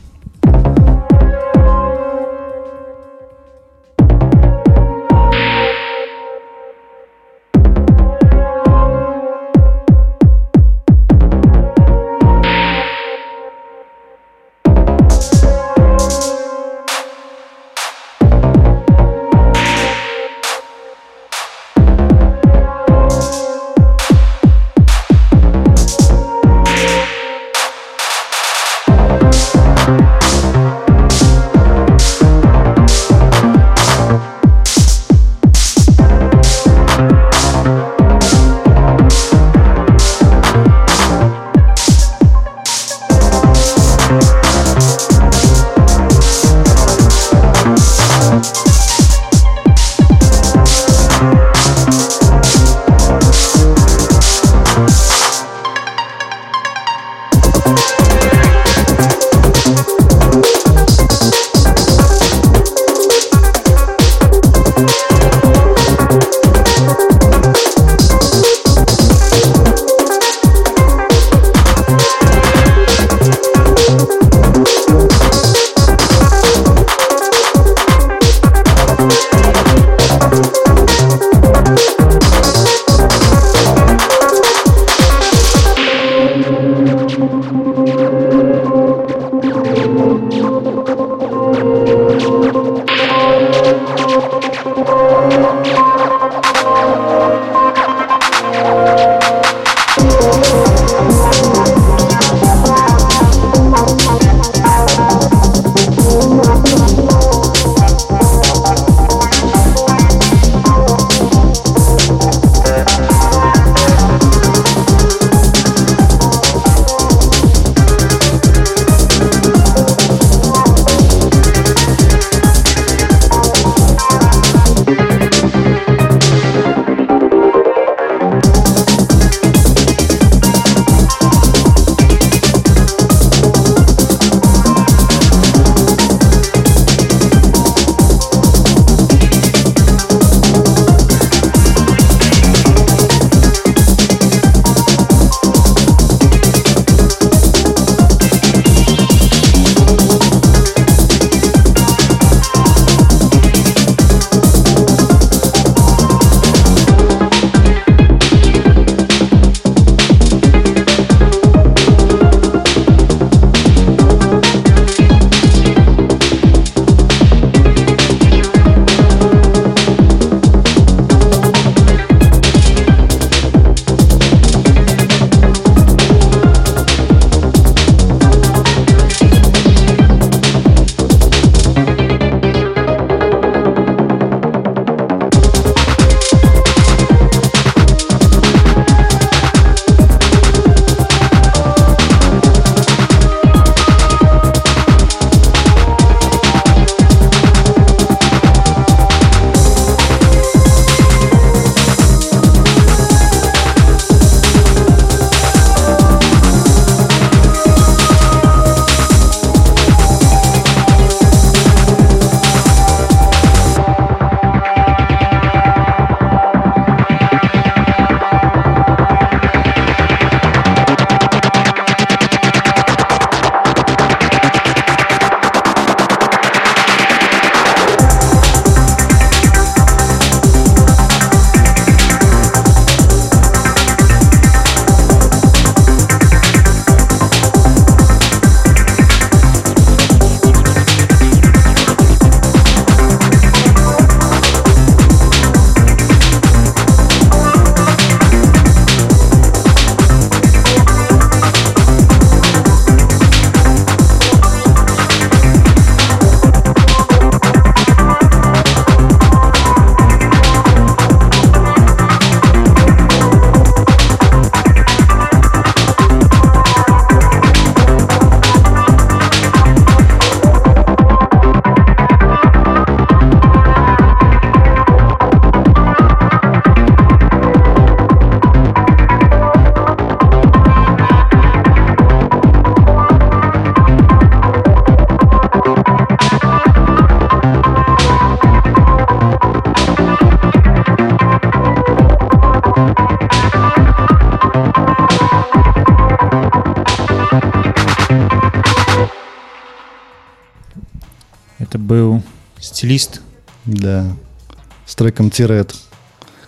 Speaker 3: треком Тирет,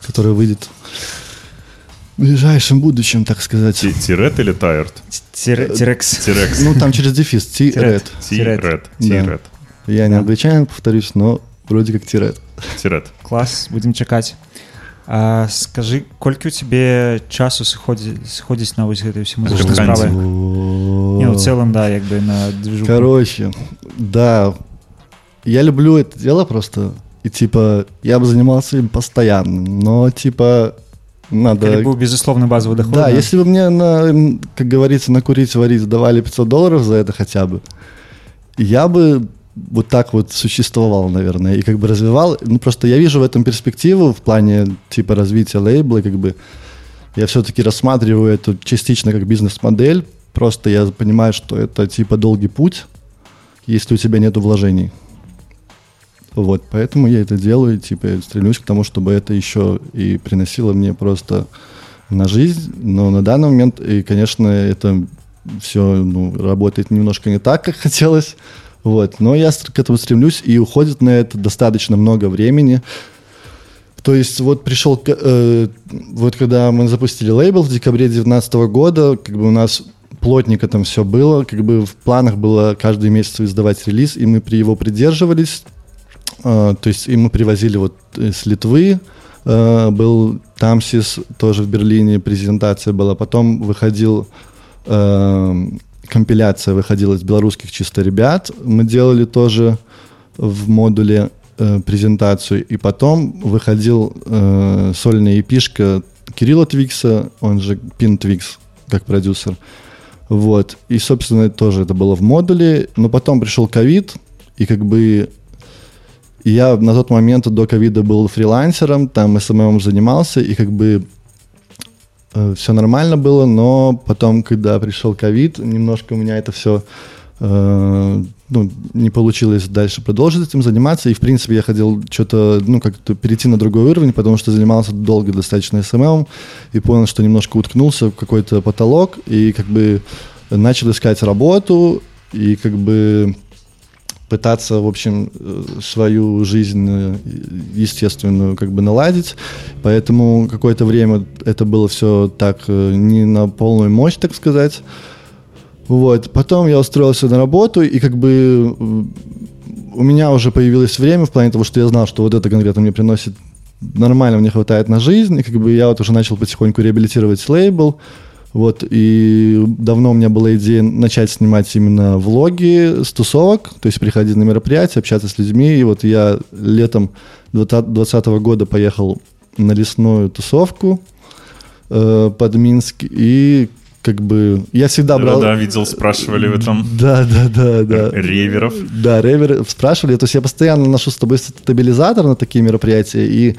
Speaker 3: который выйдет в ближайшем будущем, так сказать.
Speaker 2: Тирет или Тайрт?
Speaker 1: Тирекс.
Speaker 2: Тирекс.
Speaker 3: Ну, там через дефис. Тирет.
Speaker 2: Тирет.
Speaker 3: Тирет. Я не англичанин, повторюсь, но вроде как Тирет.
Speaker 2: Тирет.
Speaker 1: Класс, будем чекать. А, скажи, колькі у тебе часу сыходзіць сходзіць на вось гэтай усе музычнай справы не ў цэлым да як бы на движуху.
Speaker 3: короче да я люблю это дело просто и типа я бы занимался им постоянно но типа надо...
Speaker 1: Или был безусловно базовый доход.
Speaker 3: Да, да, если бы мне, на, как говорится, накурить, варить давали 500 долларов за это хотя бы, я бы вот так вот существовал, наверное, и как бы развивал. Ну, просто я вижу в этом перспективу в плане типа развития лейбла, как бы я все-таки рассматриваю это частично как бизнес-модель, просто я понимаю, что это типа долгий путь, если у тебя нет вложений. Вот, поэтому я это делаю, типа, стремлюсь к тому, чтобы это еще и приносило мне просто на жизнь, но на данный момент, и, конечно, это все ну, работает немножко не так, как [laughs] хотелось, вот, но я к этому стремлюсь, и уходит на это достаточно много времени, то есть вот пришел, э, вот когда мы запустили лейбл в декабре 2019 года, как бы у нас плотненько там все было, как бы в планах было каждый месяц издавать релиз, и мы при его придерживались, то есть и мы привозили вот с Литвы, а, был Тамсис, тоже в Берлине презентация была. Потом выходил а, компиляция выходила из белорусских чисто ребят. Мы делали тоже в модуле презентацию. И потом выходил сольная эпишка Кирилла Твикса, он же Пин Твикс, как продюсер. Вот. И, собственно, тоже это было в модуле. Но потом пришел ковид, и как бы я на тот момент до ковида был фрилансером, там SMM занимался, и как бы э, все нормально было, но потом, когда пришел ковид, немножко у меня это все э, ну, не получилось дальше продолжить этим заниматься, и, в принципе, я хотел что-то, ну, как-то перейти на другой уровень, потому что занимался долго достаточно SMM, и понял, что немножко уткнулся в какой-то потолок, и как бы начал искать работу, и как бы пытаться, в общем, э, свою жизнь э, естественную как бы наладить. Поэтому какое-то время это было все так э, не на полную мощь, так сказать. Вот. Потом я устроился на работу, и как бы у меня уже появилось время в плане того, что я знал, что вот это конкретно мне приносит нормально, мне хватает на жизнь, и как бы я вот уже начал потихоньку реабилитировать лейбл, вот, и давно у меня была идея начать снимать именно влоги с тусовок, то есть приходить на мероприятия, общаться с людьми. И вот я летом 2020 года поехал на лесную тусовку э, под Минск, и как бы я всегда брал...
Speaker 2: Да, да, видел, спрашивали в этом. [laughs]
Speaker 3: Да, да, да, да.
Speaker 2: Реверов.
Speaker 3: Да, реверов спрашивали. То есть я постоянно ношу с тобой стабилизатор на такие мероприятия, и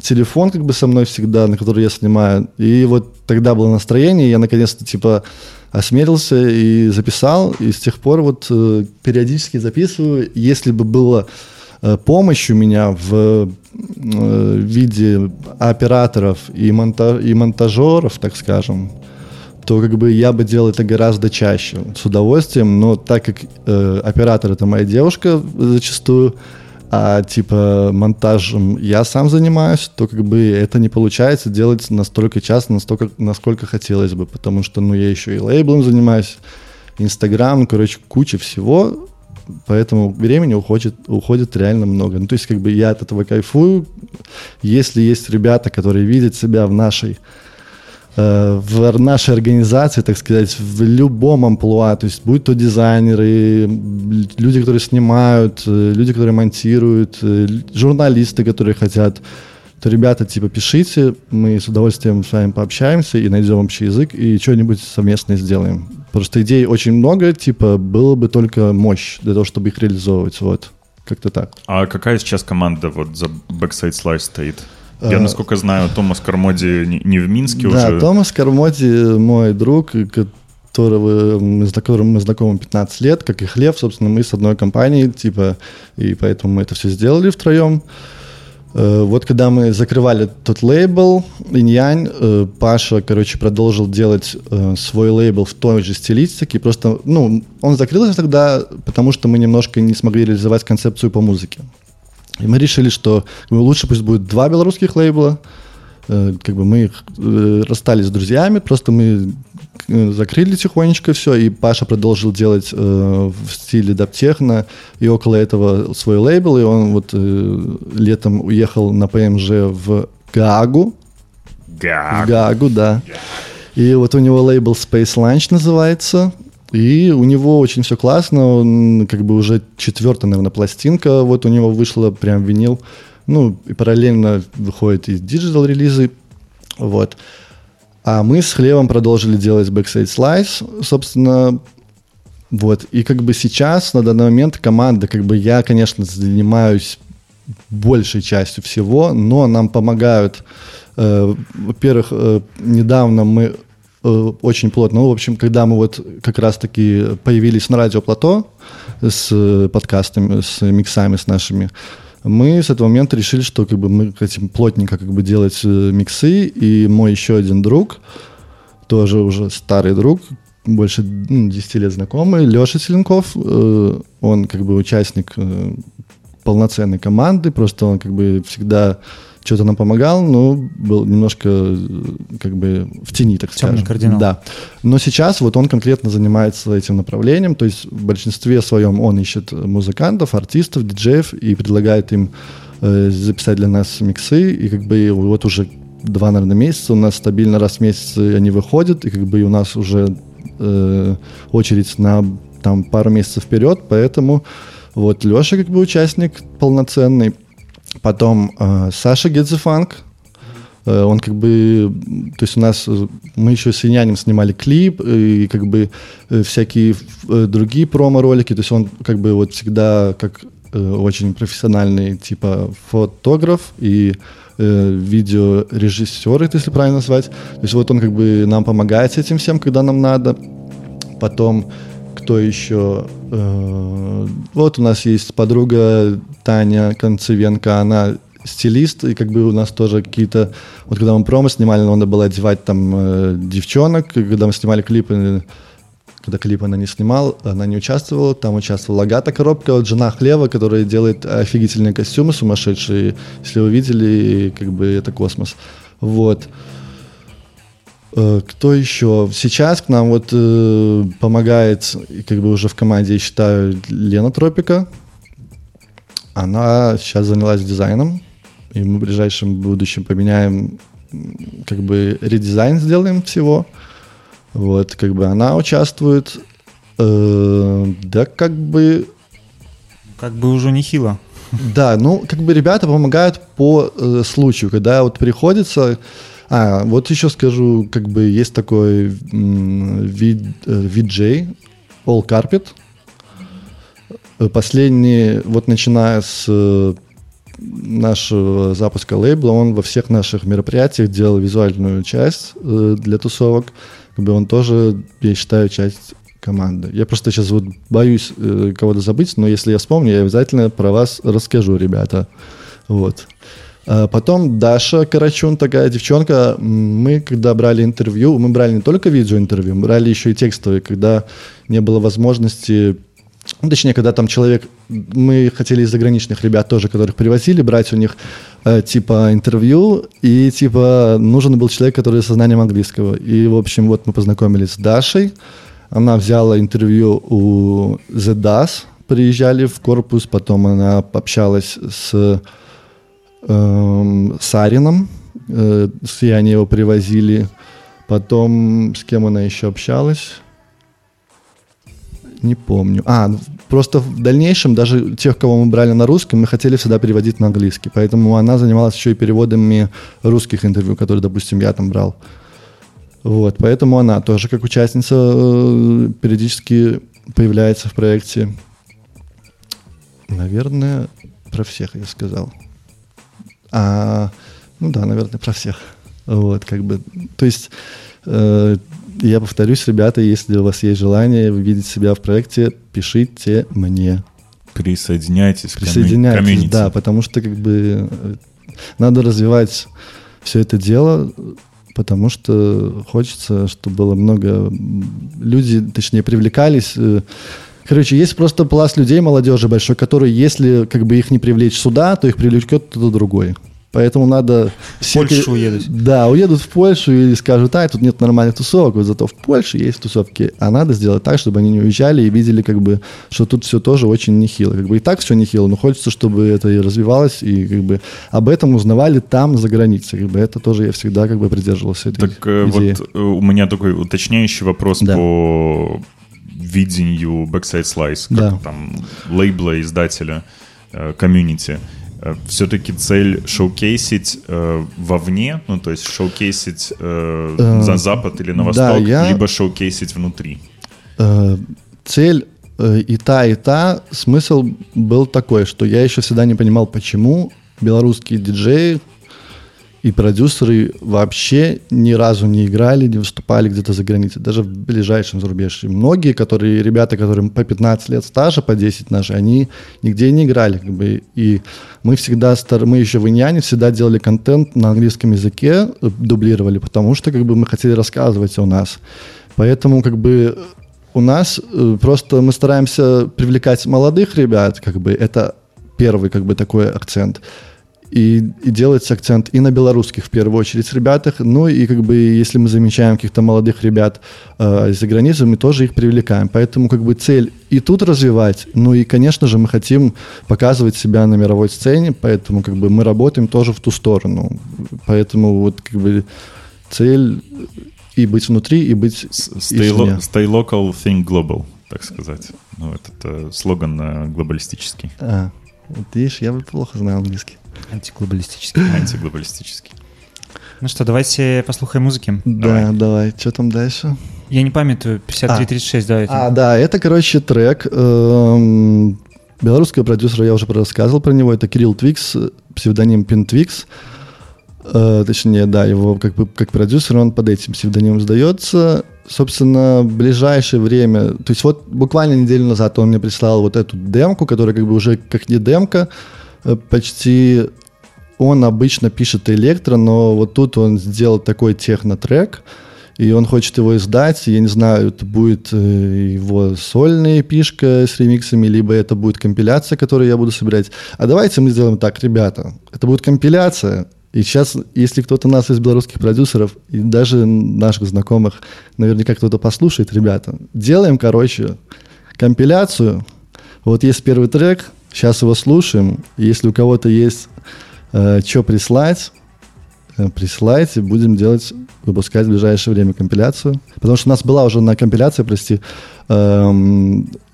Speaker 3: телефон как бы со мной всегда, на который я снимаю. И вот тогда было настроение, я наконец-то типа осмелился и записал, и с тех пор вот э, периодически записываю. Если бы была э, помощь у меня в э, виде операторов и, монта и монтажеров, так скажем, то как бы я бы делал это гораздо чаще, с удовольствием, но так как э, оператор это моя девушка зачастую, а типа монтажем я сам занимаюсь, то как бы это не получается делать настолько часто, настолько, насколько хотелось бы, потому что, ну, я еще и лейблом занимаюсь, Инстаграм, короче, куча всего, поэтому времени уходит, уходит реально много. Ну, то есть, как бы я от этого кайфую. Если есть ребята, которые видят себя в нашей в нашей организации, так сказать, в любом амплуа, то есть будь то дизайнеры, люди, которые снимают, э, люди, которые монтируют, э, журналисты, которые хотят, то, ребята, типа, пишите, мы с удовольствием с вами пообщаемся и найдем общий язык и что-нибудь совместно сделаем. Просто идей очень много, типа, было бы только мощь для того, чтобы их реализовывать, вот. Как-то так.
Speaker 2: А какая сейчас команда вот за Backside Slice стоит? Я, э, насколько знаю, Томас Кармоди не в Минске
Speaker 3: да,
Speaker 2: уже.
Speaker 3: Да, Томас Кармоди мой друг, которого с которым мы знакомы 15 лет, как и Хлеб, собственно, мы с одной компанией, типа, и поэтому мы это все сделали втроем. Э, вот когда мы закрывали тот лейбл, Иньянь, э, Паша, короче, продолжил делать свой лейбл в той же стилистике. Просто, ну, он закрылся тогда, потому что мы немножко не смогли реализовать концепцию по музыке. И мы решили, что лучше пусть будет два белорусских лейбла, как бы мы расстались с друзьями, просто мы закрыли тихонечко все, и Паша продолжил делать э, в стиле даптехно, и около этого свой лейбл, и он вот э, летом уехал на ПМЖ в Гаагу.
Speaker 2: Гаагу.
Speaker 3: Гаагу, да. И вот у него лейбл Space Lunch называется, и у него очень все классно, он как бы уже четвертая, наверное, пластинка, вот у него вышла прям винил, ну, и параллельно выходит и digital-релизы, вот. А мы с Глебом продолжили делать Backside Slice, собственно, вот. И как бы сейчас, на данный момент, команда, как бы я, конечно, занимаюсь большей частью всего, но нам помогают, э, во-первых, э, недавно мы очень плотно, ну, в общем, когда мы вот как раз-таки появились на радио Плато с подкастами, с миксами с нашими, мы с этого момента решили, что как бы мы хотим плотненько как бы делать э, миксы, и мой еще один друг, тоже уже старый друг, больше ну, 10 лет знакомый, Леша Селенков, э, он как бы участник э, полноценной команды, просто он как бы всегда что-то нам помогал, но был немножко как бы в тени, так Темный скажем.
Speaker 1: кардинал.
Speaker 3: Да. Но сейчас вот он конкретно занимается этим направлением, то есть в большинстве своем он ищет музыкантов, артистов, диджеев и предлагает им э, записать для нас миксы, и как бы вот уже два, наверное, месяца у нас стабильно раз в месяц они выходят, и как бы у нас уже э, очередь на там пару месяцев вперед, поэтому вот Леша как бы участник полноценный, Потом э, Саша Гедзефанк, э, он как бы, то есть у нас, мы еще с Инянем снимали клип и как бы э, всякие э, другие промо-ролики, то есть он как бы вот всегда как очень профессиональный типа фотограф и э, видеорежиссер, если правильно назвать. То есть вот он как бы нам помогает с этим всем, когда нам надо. Потом кто еще? Э, вот у нас есть подруга Таня Концевенко, она стилист, и как бы у нас тоже какие-то... Вот когда мы промо снимали, надо было одевать там э, девчонок, и когда мы снимали клипы, когда клип она не снимал, она не участвовала, там участвовала Агата Коробка, вот жена Хлева, которая делает офигительные костюмы сумасшедшие, если вы видели, как бы это космос. Вот. Кто еще? Сейчас к нам вот э, помогает, как бы уже в команде, я считаю, Лена Тропика. Она сейчас занялась дизайном, и мы в ближайшем будущем поменяем, как бы редизайн сделаем всего. Вот, как бы она участвует. Э, да, как бы...
Speaker 1: Как бы уже нехило.
Speaker 3: Да, ну, как бы ребята помогают по э, случаю, когда вот приходится а, вот еще скажу, как бы есть такой VJ, All Carpet. Последний, вот начиная с э, нашего запуска лейбла, он во всех наших мероприятиях делал визуальную часть э, для тусовок. Как бы он тоже, я считаю, часть команды. Я просто сейчас вот боюсь э, кого-то забыть, но если я вспомню, я обязательно про вас расскажу, ребята. Вот. А потом Даша Карачун, такая девчонка, мы когда брали интервью, мы брали не только видеоинтервью, мы брали еще и текстовые, когда не было возможности ну, точнее, когда там человек, мы хотели из заграничных ребят тоже, которых привозили, брать у них э, типа интервью, и типа нужен был человек, который со знанием английского. И, в общем, вот мы познакомились с Дашей, она взяла интервью у The Das, приезжали в корпус, потом она общалась с э, Сарином, э, с Яни его привозили. Потом с кем она еще общалась? Не помню. А, ну, просто в дальнейшем даже тех, кого мы брали на русском, мы хотели всегда переводить на английский. Поэтому она занималась еще и переводами русских интервью, которые, допустим, я там брал. Вот, поэтому она тоже как участница э, периодически появляется в проекте. Наверное, про всех я сказал. А, ну да, наверное, про всех. Вот, как бы, то есть, э, я повторюсь, ребята, если у вас есть желание видеть себя в проекте, пишите мне.
Speaker 2: Присоединяйтесь,
Speaker 3: Присоединяйтесь, комьюнити. да, потому что как бы надо развивать все это дело, потому что хочется, чтобы было много... Люди, точнее, привлекались... Короче, есть просто пласт людей, молодежи большой, которые, если как бы их не привлечь сюда, то их привлечет кто-то другой. Поэтому надо...
Speaker 1: В Польшу уедут.
Speaker 3: Да, уедут в Польшу и скажут, а, тут нет нормальных тусовок, вот зато в Польше есть тусовки. А надо сделать так, чтобы они не уезжали и видели, как бы, что тут все тоже очень нехило. Как бы и так все нехило, но хочется, чтобы это и развивалось, и как бы об этом узнавали там, за границей. Как бы это тоже я всегда как бы придерживался этой
Speaker 2: Так э, идеи. вот э, у меня такой уточняющий вопрос да. по видению Backside Slice, как да. там лейбла, издателя, э, комьюнити. Э, все-таки цель шоукейсить э, вовне, ну то есть шоукейсить э, э, за запад или на восток, да, я... либо шоукейсить внутри?
Speaker 3: Э, цель э, и та, и та, смысл был такой, что я еще всегда не понимал, почему белорусские диджеи и продюсеры вообще ни разу не играли, не выступали где-то за границей, даже в ближайшем зарубежье. Многие, которые, ребята, которым по 15 лет стажа, по 10 наши, они нигде не играли. Как бы, и мы всегда, мы еще в Иньяне всегда делали контент на английском языке, дублировали, потому что как бы мы хотели рассказывать о нас. Поэтому как бы у нас э, просто мы стараемся привлекать молодых ребят, как бы это первый как бы такой акцент и, и делается акцент и на белорусских в первую очередь ребятах, ну и как бы если мы замечаем каких-то молодых ребят э, из-за границы, мы тоже их привлекаем. Поэтому как бы цель и тут развивать, ну и, конечно же, мы хотим показывать себя на мировой сцене, поэтому как бы мы работаем тоже в ту сторону. Поэтому вот как бы цель и быть внутри, и быть
Speaker 2: stay, lo- stay local, think global, так сказать. Ну, это, это слоган э, глобалистический.
Speaker 3: А, вот видишь, я бы плохо знал английский.
Speaker 1: Антиглобалистический. [laughs]
Speaker 2: Антиглобалистический.
Speaker 1: Ну что, давайте послухаем музыки.
Speaker 3: Да, давай. давай. Что там дальше?
Speaker 1: Я не памятаю, 5336, а. давайте.
Speaker 3: А, да, это, короче, трек эм, белорусского продюсера, я уже рассказывал про него, это Кирилл Твикс, псевдоним Пинтвикс. Э, точнее, да, его как бы как продюсер, он под этим псевдонимом сдается. Собственно, в ближайшее время, то есть вот буквально неделю назад он мне прислал вот эту демку, которая как бы уже как не демка, Э, почти он обычно пишет электро, но вот тут он сделал такой техно-трек, и он хочет его издать. Я не знаю, это будет э, его сольная пишка с ремиксами, либо это будет компиляция, которую я буду собирать. А давайте мы сделаем так, ребята. Это будет компиляция, и сейчас, если кто-то нас из белорусских продюсеров, и даже наших знакомых, наверняка кто-то послушает, ребята, делаем, короче, компиляцию. Вот есть первый трек, Сейчас его слушаем. Если у кого-то есть э, что прислать, э, присылайте. Будем делать, выпускать в ближайшее время компиляцию. Потому что у нас была уже на компиляции, прости, э,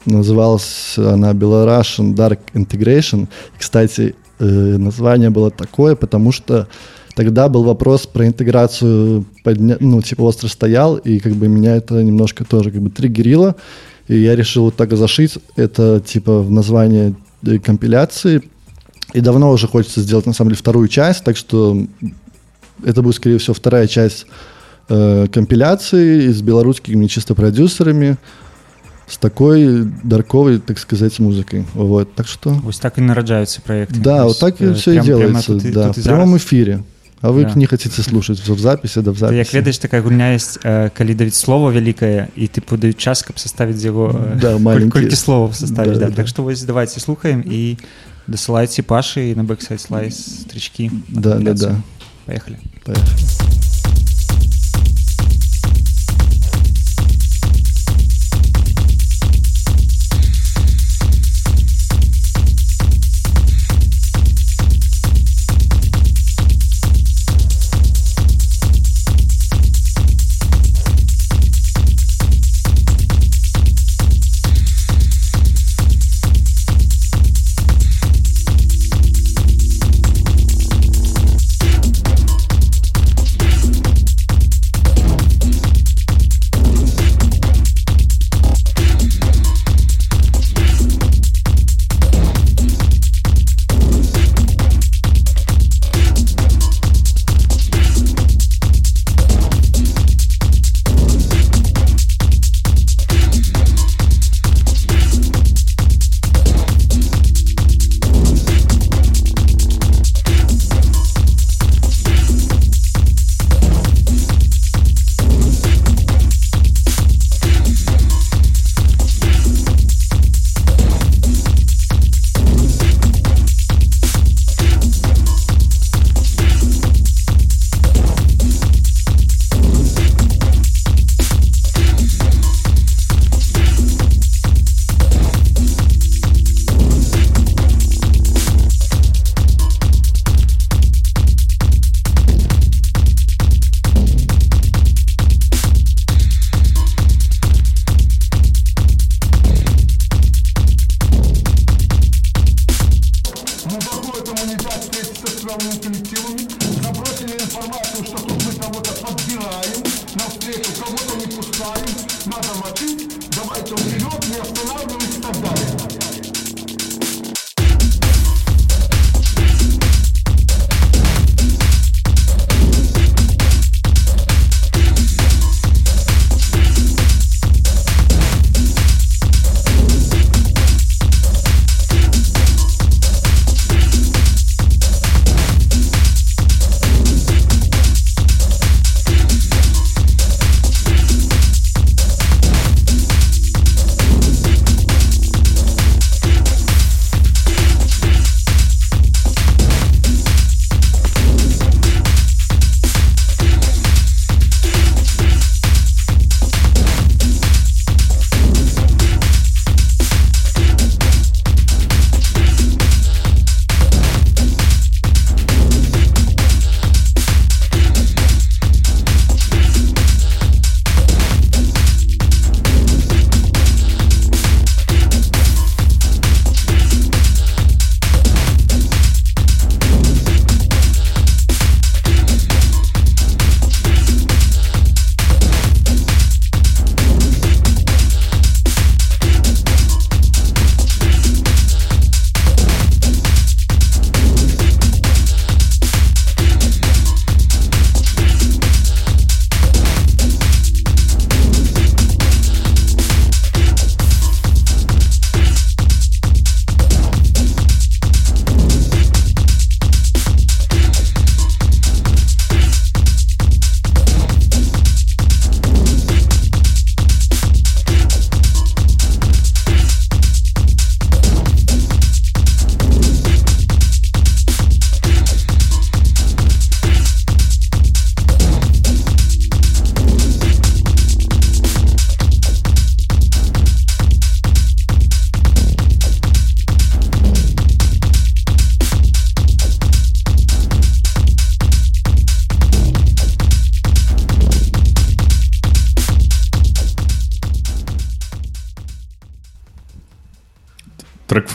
Speaker 3: называлась она Belarusian Dark Integration. Кстати, э, название было такое, потому что тогда был вопрос про интеграцию, подня... ну, типа, остро стоял, и как бы меня это немножко тоже как бы триггерило. И я решил вот так зашить это, типа, в название компиляции. И давно уже хочется сделать, на самом деле, вторую часть, так что это будет, скорее всего, вторая часть э, компиляции с белорусскими чисто продюсерами, с такой дарковой, так сказать, музыкой. Вот, так что...
Speaker 1: Вот так и нарождаются проекты.
Speaker 3: Да, вот так и э, все и делается, прямо тут, да, тут в прямом эфире. А вы да. не хотите слушаць в запісе да в запісе
Speaker 1: як ведаеш такая гульня есть э, калі давіць слова вялікае і ты падаюць час каб составіць яго
Speaker 3: э, да, колькі
Speaker 1: слов составіць да, да. да. так что вось давайте слухаем і дасылайце пашы на бэксайд слайс стрічкі
Speaker 3: да, да, да.
Speaker 1: поехали
Speaker 3: поехали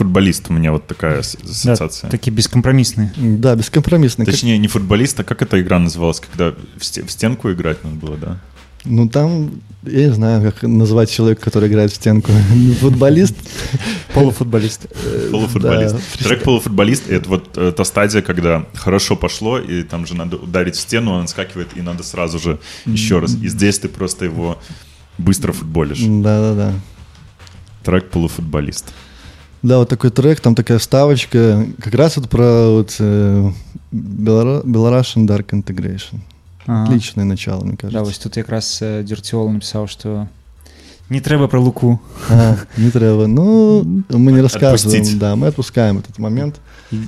Speaker 2: «Футболист» у меня вот такая ассоциация.
Speaker 1: Да, такие бескомпромиссные.
Speaker 3: Да, бескомпромиссные.
Speaker 2: Точнее, не «Футболист», а как эта игра называлась, когда в, стенку играть надо было, да?
Speaker 3: Ну, там, я не знаю, как назвать человека, который играет в стенку. [laughs] Футболист?
Speaker 1: Полуфутболист.
Speaker 2: Полуфутболист. Трек «Полуфутболист» — это вот э, та стадия, когда хорошо пошло, и там же надо ударить в стену, он скакивает, и надо сразу же еще раз. И здесь ты просто его быстро футболишь.
Speaker 3: Да-да-да.
Speaker 2: Трек «Полуфутболист».
Speaker 3: Да, вот такой трек, там такая вставочка, как раз вот про вот, э, Belarusian Dark Integration. Ага. Отличное начало, мне кажется.
Speaker 1: Да, вот тут якраз э, Дюртиол написал, что не треба про Луку.
Speaker 3: А, не треба. Ну, мы не рассказываем. Отпустить. Да, мы отпускаем этот момент.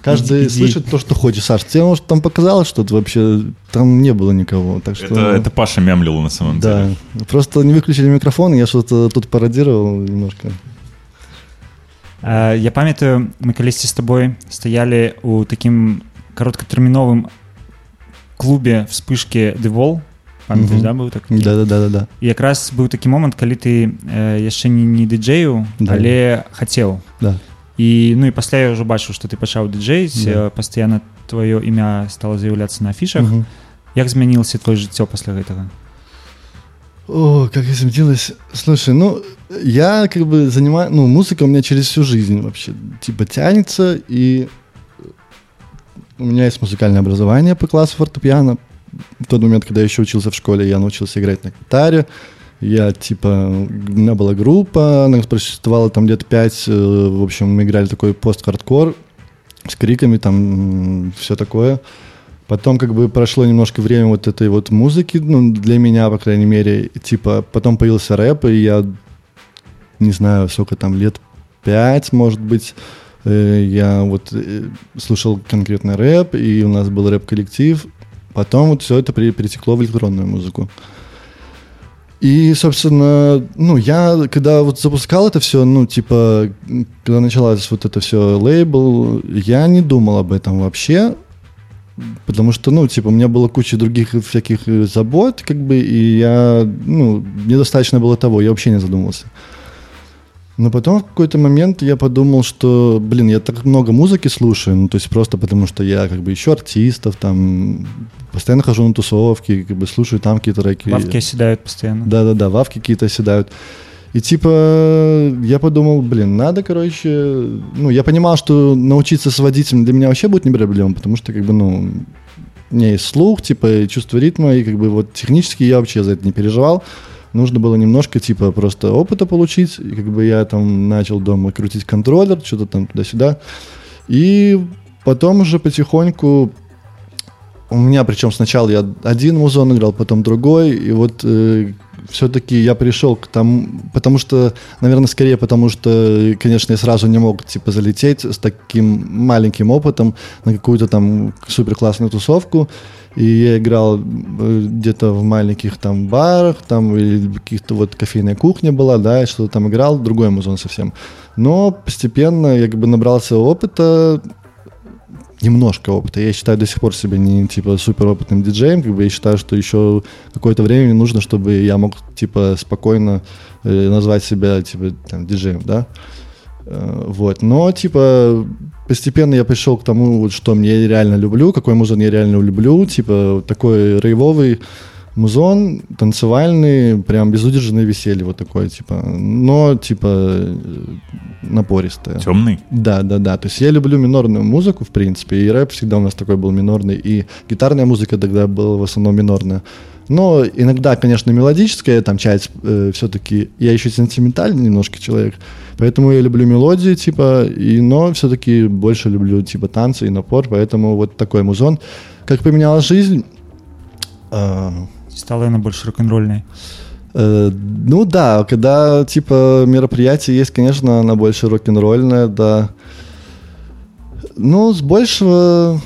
Speaker 3: Каждый Иди. слышит то, что хочет. Саш, тебе, может, там показалось что-то вообще? Там не было никого. Так что...
Speaker 2: это, это Паша мямлил на самом
Speaker 3: да.
Speaker 2: деле.
Speaker 3: Да, просто не выключили микрофон, я что-то тут пародировал немножко.
Speaker 1: Э, я памятаю мы калісьці з табой стаялі у такім кароткатэрміновым клубе вспышки девол
Speaker 3: памятаешь, mm -hmm. да быў так да, да, да, да, да.
Speaker 1: і якраз быў такі момант калі ты э, яшчэ не не дыджэю да. але хацеў
Speaker 3: да.
Speaker 1: і ну і пасля я ўжо бачыў што ты пачаў дыджэйць да. пастаянна твоё імя стало з'яўляцца на афішах mm -hmm. як змянілася твоё жыццё пасля гэтага
Speaker 3: О, как изменилось. Слушай, ну, я как бы занимаю... Ну, музыка у меня через всю жизнь вообще, типа, тянется, и у меня есть музыкальное образование по классу фортепиано. В тот момент, когда я еще учился в школе, я научился играть на гитаре. Я, типа, у меня была группа, она просуществовала там где-то пять. Э, в общем, мы играли такой пост-хардкор с криками, там, все такое. Потом как бы прошло немножко время вот этой вот музыки, ну, для меня, по крайней мере, типа, потом появился рэп, и я, не знаю, сколько там, лет пять, может быть, э, я вот э, слушал конкретно рэп, и у нас был рэп-коллектив. Потом вот все это перетекло в электронную музыку. И, собственно, ну, я, когда вот запускал это все, ну, типа, когда началось вот это все лейбл, я не думал об этом вообще. Потому что, ну, типа, у меня было куча других всяких э, забот, как бы, и я, ну, недостаточно было того, я вообще не задумывался. Но потом в какой-то момент я подумал, что, блин, я так много музыки слушаю, ну, то есть просто потому, что я как бы еще артистов, там, постоянно хожу на тусовки, как бы слушаю там какие-то треки.
Speaker 1: Вавки оседают постоянно.
Speaker 3: Да-да-да, вавки какие-то оседают. И типа я подумал, блин, надо, короче, ну, я понимал, что научиться сводить для меня вообще будет не проблема, потому что, как бы, ну, у меня есть слух, типа, и чувство ритма, и как бы вот технически я вообще за это не переживал. Нужно было немножко, типа, просто опыта получить, и как бы я там начал дома крутить контроллер, что-то там туда-сюда. И потом уже потихоньку у меня, причем сначала я один музон играл, потом другой, и вот э, все-таки я пришел к тому, потому что, наверное, скорее потому что, конечно, я сразу не мог, типа, залететь с таким маленьким опытом на какую-то там супер классную тусовку, и я играл э, где-то в маленьких там барах, там или каких-то вот кофейная кухня была, да, и что-то там играл, другой музон совсем. Но постепенно я как бы набрался опыта, немножко опыта. Я считаю до сих пор себя не типа супер опытным диджеем, как бы я считаю, что еще какое-то время мне нужно, чтобы я мог типа спокойно э, назвать себя типа там диджеем, да. Э, вот, но типа постепенно я пришел к тому, вот, что мне реально люблю, какой музон я реально люблю, типа такой рейвовый музон, танцевальный, прям безудержное веселье вот такое, типа, но, типа, напористое.
Speaker 2: Темный?
Speaker 3: Да, да, да. То есть я люблю минорную музыку, в принципе, и рэп всегда у нас такой был минорный, и гитарная музыка тогда была в основном минорная. Но иногда, конечно, мелодическая, там часть э, все-таки, я еще сентиментальный немножко человек, поэтому я люблю мелодии, типа, и, но все-таки больше люблю, типа, танцы и напор, поэтому вот такой музон. Как поменяла жизнь...
Speaker 1: Э, Стала она больше рок-н-ролльной.
Speaker 3: Э, ну да, когда типа мероприятие есть, конечно, она больше рок-н-ролльная, да. Ну, с большего,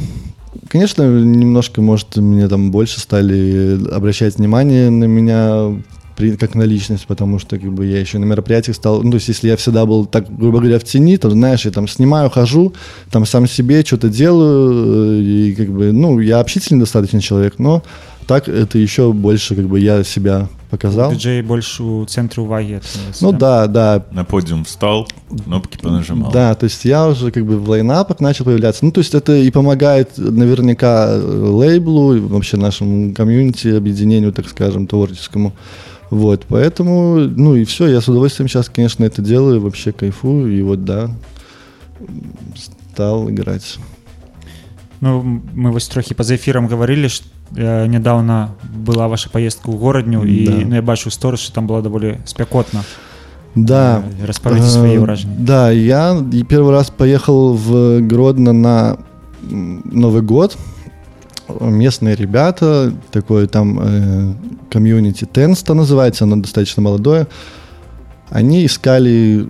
Speaker 3: конечно, немножко, может, мне там больше стали обращать внимание на меня при, как на личность, потому что как бы я еще на мероприятиях стал, ну, то есть если я всегда был так, грубо говоря, в тени, то, знаешь, я там снимаю, хожу, там сам себе что-то делаю, э, и как бы, ну, я общительный достаточно человек, но так это еще больше как бы я себя показал.
Speaker 1: Диджей больше у центра уваги.
Speaker 3: Ну да? да, да.
Speaker 2: На подиум встал, кнопки понажимал.
Speaker 3: Да, то есть я уже как бы в лайнапах начал появляться. Ну то есть это и помогает наверняка лейблу, и вообще нашему комьюнити, объединению, так скажем, творческому. Вот, поэтому, ну и все, я с удовольствием сейчас, конечно, это делаю, вообще кайфую, и вот, да, стал играть.
Speaker 1: Ну, мы вось трохі па-за эфірам гаварылі што э, нядаўна была ваша поездка ў горадню да. і ну, я бачу сторы что там было даволі спякотна
Speaker 3: да
Speaker 1: э, распавядзі свои ўражанні
Speaker 3: да я и первый раз поехал в гродно на новый год местные ребята такой там э, комьюнити тенста называется оно достаточно молодое они искали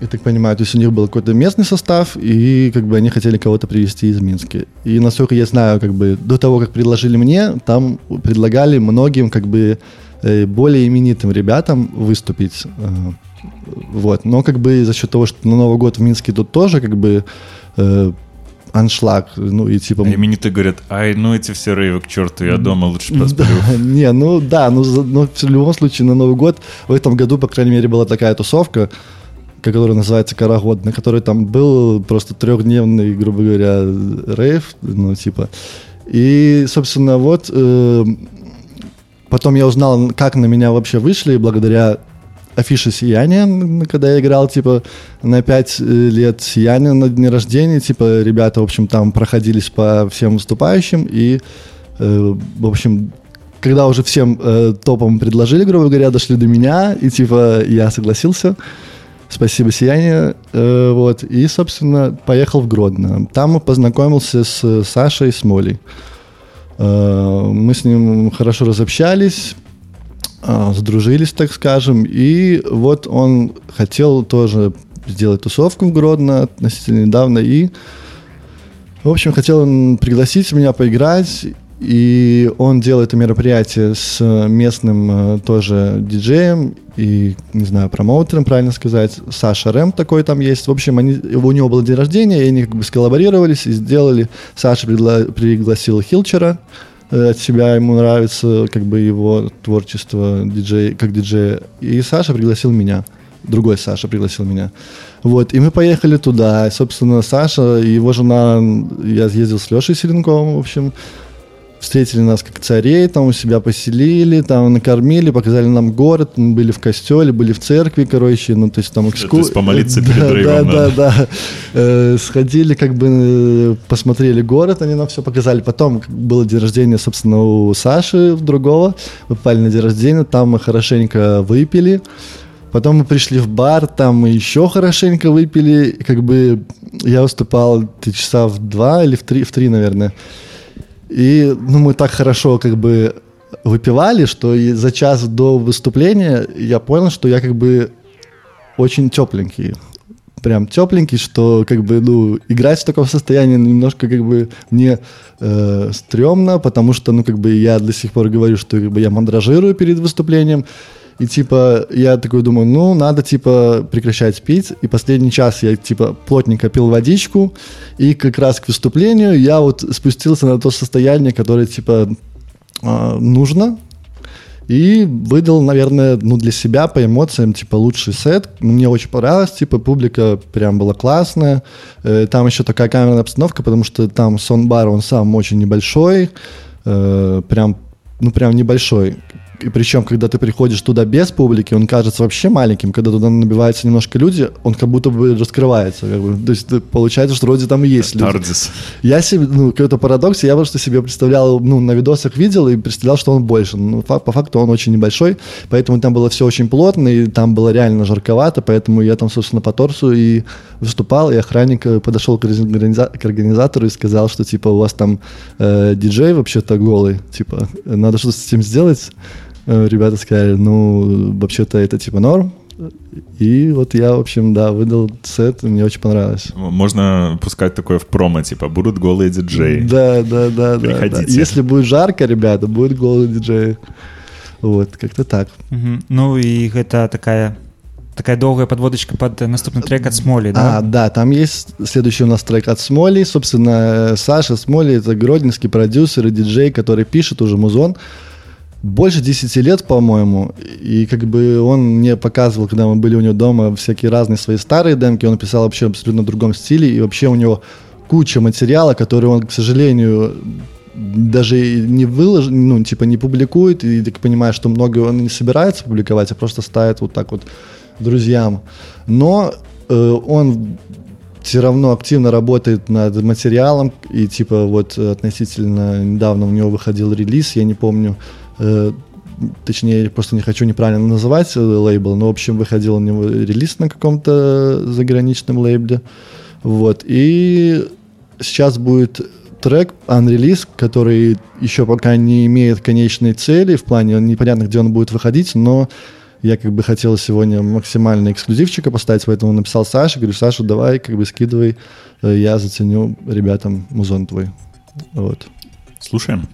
Speaker 3: я так понимаю, то есть у них был какой-то местный состав, и как бы они хотели кого-то привезти из Минска. И насколько я знаю, как бы до того, как предложили мне, там предлагали многим как бы э, более именитым ребятам выступить. Э, вот. Но как бы за счет того, что на Новый год в Минске тут тоже как бы э, аншлаг, ну и типа... А
Speaker 2: именитые говорят, ай, ну эти все рейвы к черту, я дома лучше посплю.
Speaker 3: Да, [laughs] не, ну да, ну, но в любом случае на Новый год в этом году, по крайней мере, была такая тусовка, который называется «Карагод», на который там был просто трехдневный, грубо говоря, рейв, ну, типа. И, собственно, вот э, потом я узнал, как на меня вообще вышли, благодаря афише «Сияние», когда я играл, типа, на пять э, лет «Сияние» на дне рождения, типа, ребята, в общем, там проходились по всем выступающим, и, э, в общем, когда уже всем э, топом предложили, грубо говоря, дошли до меня, и, типа, я согласился, Спасибо, Сияние. Э, вот. И, собственно, поехал в Гродно. Там познакомился с Сашей Смолей. Э, мы с ним хорошо разобщались, э, сдружились, так скажем. И вот он хотел тоже сделать тусовку в Гродно относительно недавно. И, в общем, хотел он пригласить меня поиграть. И он делает это мероприятие с местным э, тоже диджеем и, не знаю, промоутером, правильно сказать. Саша Рэм такой там есть. В общем, они, у него был день рождения, и они как бы сколлаборировались и сделали. Саша пригла, пригласил Хилчера э, от себя, ему нравится как бы его творчество диджей, как диджея. И Саша пригласил меня. другой Саша пригласил меня. Вот, и мы поехали туда. Собственно, Саша и его жена, я ездил с Лешей Селенковым, в общем, встретили нас как царей, там у себя поселили, там накормили, показали нам город, мы были в костеле, были в церкви, короче, ну, то есть там экскурсия. То есть
Speaker 2: помолиться [laughs] перед да,
Speaker 3: рейвом Да, да, да. Э, сходили, как бы э, посмотрели город, они нам все показали. Потом было день рождения, собственно, у Саши, другого, мы попали на день рождения, там мы хорошенько выпили. Потом мы пришли в бар, там мы еще хорошенько выпили. Как бы я выступал часа в два или в три, в три, наверное. И ну, мы так хорошо как бы выпивали, что и за час до выступления я понял, что я как бы очень тепленький. Прям тепленький, что как бы, ну, играть в таком состоянии немножко как бы мне э, стрёмно, потому что, ну, как бы я до сих пор говорю, что как бы я мандражирую перед выступлением, и типа я такой думаю, ну надо типа прекращать пить. И последний час я типа плотненько пил водичку. И как раз к выступлению я вот спустился на то состояние, которое типа э, нужно. И выдал, наверное, ну, для себя по эмоциям, типа, лучший сет. Мне очень понравилось, типа, публика прям была классная. Э, там еще такая камерная обстановка, потому что там сон-бар, он сам очень небольшой. Э, прям, ну, прям небольшой. И причем, когда ты приходишь туда без публики, он кажется вообще маленьким. Когда туда набиваются немножко люди, он как будто бы раскрывается. Как бы. То есть получается, что вроде там и есть люди.
Speaker 2: Тардис.
Speaker 3: Я себе, ну, какой-то парадокс, я просто себе представлял, ну, на видосах видел и представлял, что он больше. Ну, по факту он очень небольшой, поэтому там было все очень плотно, и там было реально жарковато, поэтому я там, собственно, по торсу и выступал, и охранник э, подошел к, организа- к организатору и сказал, что, типа, у вас там э, диджей вообще-то голый, типа, надо что-то с этим сделать. Э, ребята сказали, ну, вообще-то это типа норм. И вот я, в общем, да, выдал сет, мне очень понравилось.
Speaker 2: Можно пускать такое в промо, типа, будут голые диджеи.
Speaker 3: Да, да, да. Приходите. Да, да. Если будет жарко, ребята, будет голые диджеи. Вот, как-то так.
Speaker 1: Угу. Ну и это такая такая долгая подводочка под наступный трек от Смоли, да?
Speaker 3: А, да, там есть следующий у нас трек от Смоли. Собственно, Саша Смоли — это гродненский продюсер и диджей, который пишет уже музон больше 10 лет, по-моему, и как бы он мне показывал, когда мы были у него дома, всякие разные свои старые демки, он писал вообще абсолютно другом стиле, и вообще у него куча материала, который он, к сожалению, даже не выложит, ну, типа не публикует, и ты понимаешь, что много он не собирается публиковать, а просто ставит вот так вот друзьям. Но э, он все равно активно работает над материалом, и типа вот относительно недавно у него выходил релиз, я не помню, Э, точнее, я просто не хочу неправильно называть э, лейбл, но, в общем, выходил у него релиз на каком-то заграничном лейбле. Вот. И сейчас будет трек, unrelease, который еще пока не имеет конечной цели, в плане непонятно, где он будет выходить, но я как бы хотел сегодня максимально эксклюзивчика поставить, поэтому написал Саше, говорю, Саша, давай, как бы скидывай, э, я заценю ребятам музон твой. Вот.
Speaker 2: Слушаем.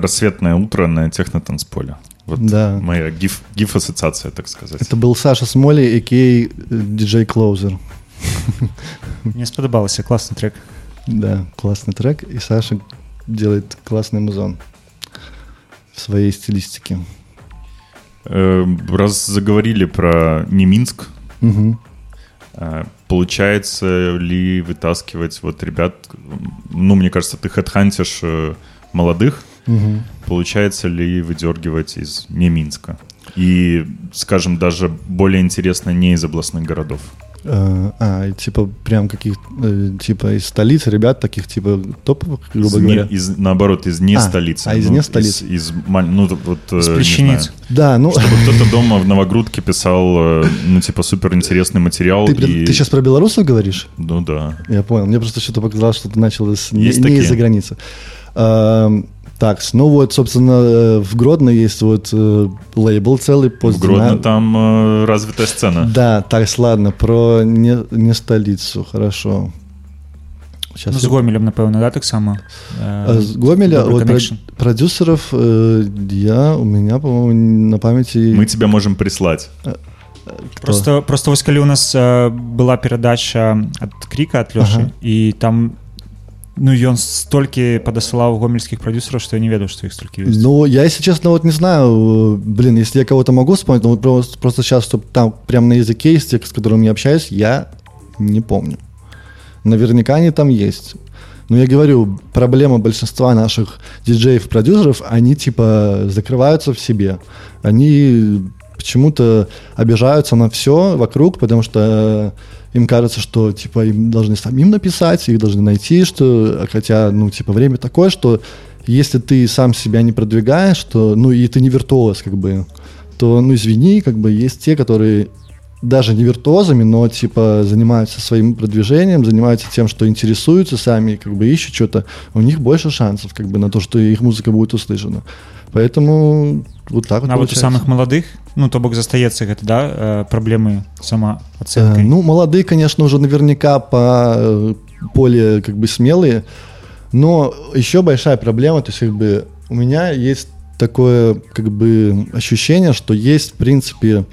Speaker 2: Рассветное утро на технотанцполе. Вот да. моя гиф, гиф-ассоциация, так сказать.
Speaker 3: Это был Саша Смоли, а.к.а. диджей Клоузер.
Speaker 1: Мне сподобался, классный трек.
Speaker 3: Да, классный трек, и Саша делает классный музон в своей стилистике.
Speaker 2: Э, раз заговорили про не Минск, угу. получается ли вытаскивать вот ребят, ну, мне кажется, ты хедхантишь э, молодых, угу. получается ли выдергивать из не Минска? И, скажем, даже более интересно не из областных городов.
Speaker 3: А, а, типа прям каких э, типа из столиц ребят таких типа топовых, грубо из говоря.
Speaker 2: Не, из, наоборот, из не а, столицы.
Speaker 3: А из ну, не столиц.
Speaker 2: Из, из ну вот. Из
Speaker 1: э, плещениц.
Speaker 3: Да, ну.
Speaker 2: Чтобы [laughs] кто-то дома в Новогрудке писал, э, ну типа супер интересный материал.
Speaker 3: Ты, и... ты сейчас про белорусов говоришь?
Speaker 2: Ну да.
Speaker 3: Я понял. Мне просто что-то показалось, что ты начал из, не, не из-за границы. Так, ну вот, собственно, э, в Гродно есть вот э, лейбл целый.
Speaker 2: В Гродно там э, развитая сцена.
Speaker 3: Да, так, ладно, про не, не столицу, хорошо.
Speaker 1: Сейчас ну, з гомелем напэўна да таксама
Speaker 3: э, з гомеля вот, продюсеров э, я у меня по-моему на памяти
Speaker 2: мы тебя можем прислать
Speaker 1: Кто? просто просто вось калі у нас э, была перадача от крика от лёши ага. і там Ну, ён столькі падасылаў гомельскіх продюсеров, что я не ведаю, что их столько есть.
Speaker 3: Ну, я, если честно, вот не знаю, блин, если я кого-то могу вспомнить, но вот просто, просто сейчас, чтобы там прям на языке есть те, с которым я общаюсь, я не помню. Наверняка они там есть. Но я говорю, проблема большинства наших диджеев-продюсеров, они типа закрываются в себе. Они почему-то обижаются на все вокруг, потому что им кажется, что, типа, им должны самим написать, их должны найти, что, хотя, ну, типа, время такое, что если ты сам себя не продвигаешь, то, ну, и ты не виртуоз, как бы, то, ну, извини, как бы, есть те, которые даже не виртуозами, но, типа, занимаются своим продвижением, занимаются тем, что интересуются сами, как бы, ищут что-то, у них больше шансов, как бы, на то, что их музыка будет услышана. Поэтому вот так вот
Speaker 1: А вот у самых молодых, ну, то бок застаецца гэта, да, э, праблемы самаацэнкай?
Speaker 3: Э, ну, молодые, конечно, уже наверняка по э, более, как бы, смелые, но еще большая проблема, то есть, как бы, у меня есть такое, как бы, ощущение, что есть, в принципе,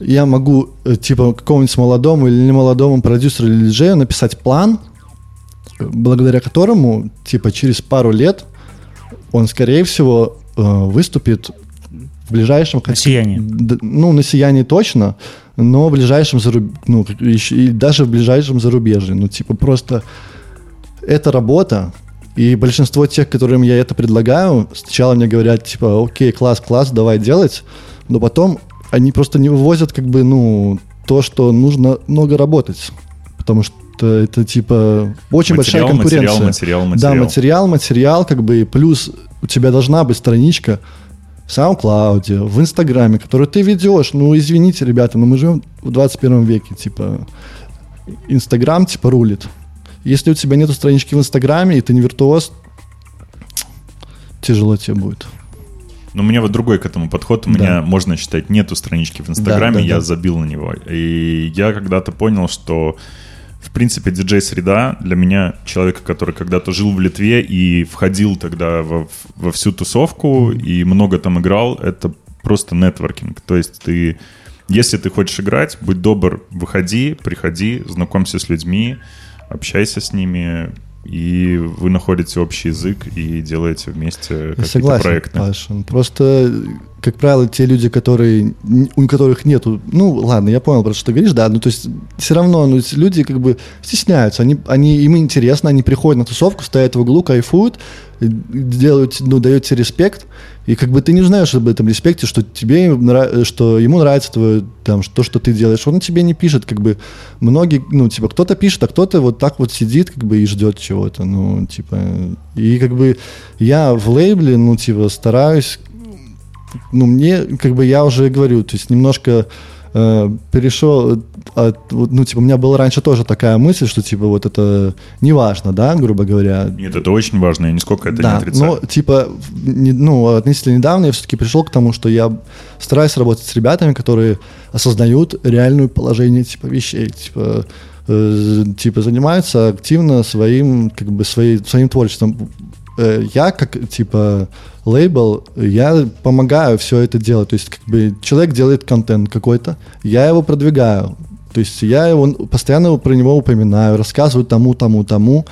Speaker 3: я могу, типа, какому-нибудь молодому или немолодому продюсеру или диджею написать план, благодаря которому, типа, через пару лет он, скорее всего, выступит в ближайшем...
Speaker 1: На сиянии.
Speaker 3: Ну, на сиянии точно, но в ближайшем заруб... ну, и даже в ближайшем зарубежье. Ну, типа, просто это работа, и большинство тех, которым я это предлагаю, сначала мне говорят, типа, окей, класс, класс, давай делать, но потом они просто не вывозят, как бы, ну, то, что нужно много работать. Потому что это типа очень материал, большая конкуренция.
Speaker 2: Материал, материал, материал.
Speaker 3: Да, материал, материал, как бы, плюс у тебя должна быть страничка в SoundCloud, в Инстаграме, которую ты ведешь. Ну, извините, ребята, но мы живем в 21 веке, типа, Инстаграм, типа, рулит. Если у тебя нету странички в Инстаграме, и ты не виртуоз, тяжело тебе будет.
Speaker 2: Ну, у меня вот другой к этому подход. У да. меня, можно считать, нету странички в Инстаграме, да, да, я да. забил на него. И я когда-то понял, что в принципе, диджей-среда для меня человека, который когда-то жил в Литве и входил тогда во, во всю тусовку и много там играл, это просто нетворкинг. То есть ты, если ты хочешь играть, будь добр, выходи, приходи, знакомься с людьми, общайся с ними, и вы находите общий язык и делаете вместе какие-то проекты.
Speaker 3: Паша. Просто, как правило, те люди, которые, у которых нету, ну, ладно, я понял, про что ты говоришь, да, ну, то есть все равно ну, люди как бы стесняются, они, они, им интересно, они приходят на тусовку, стоят в углу, кайфуют, делают, ну, дают тебе респект, и как бы ты не знаешь об этом респекте, что тебе что ему нравится твое, там, то, что ты делаешь. Он тебе не пишет, как бы многие, ну, типа, кто-то пишет, а кто-то вот так вот сидит, как бы, и ждет чего-то, ну, типа, и как бы я в лейбле, ну, типа, стараюсь, ну, мне, как бы, я уже говорю, то есть немножко э, перешел от, ну, типа, у меня была раньше тоже такая мысль, что, типа, вот это не важно, да, грубо говоря.
Speaker 2: Нет, это очень важно, я нисколько это да, не отрицаю.
Speaker 3: но, типа, не, ну, относительно недавно я все-таки пришел к тому, что я стараюсь работать с ребятами, которые осознают реальное положение, типа, вещей, типа, э, типа, занимаются активно своим, как бы, своей, своим творчеством. э, я как, типа, лейбл, я помогаю все это делать. То есть, как бы, человек делает контент какой-то, я его продвигаю. То есть, я его постоянно про него упоминаю, рассказываю тому, тому, тому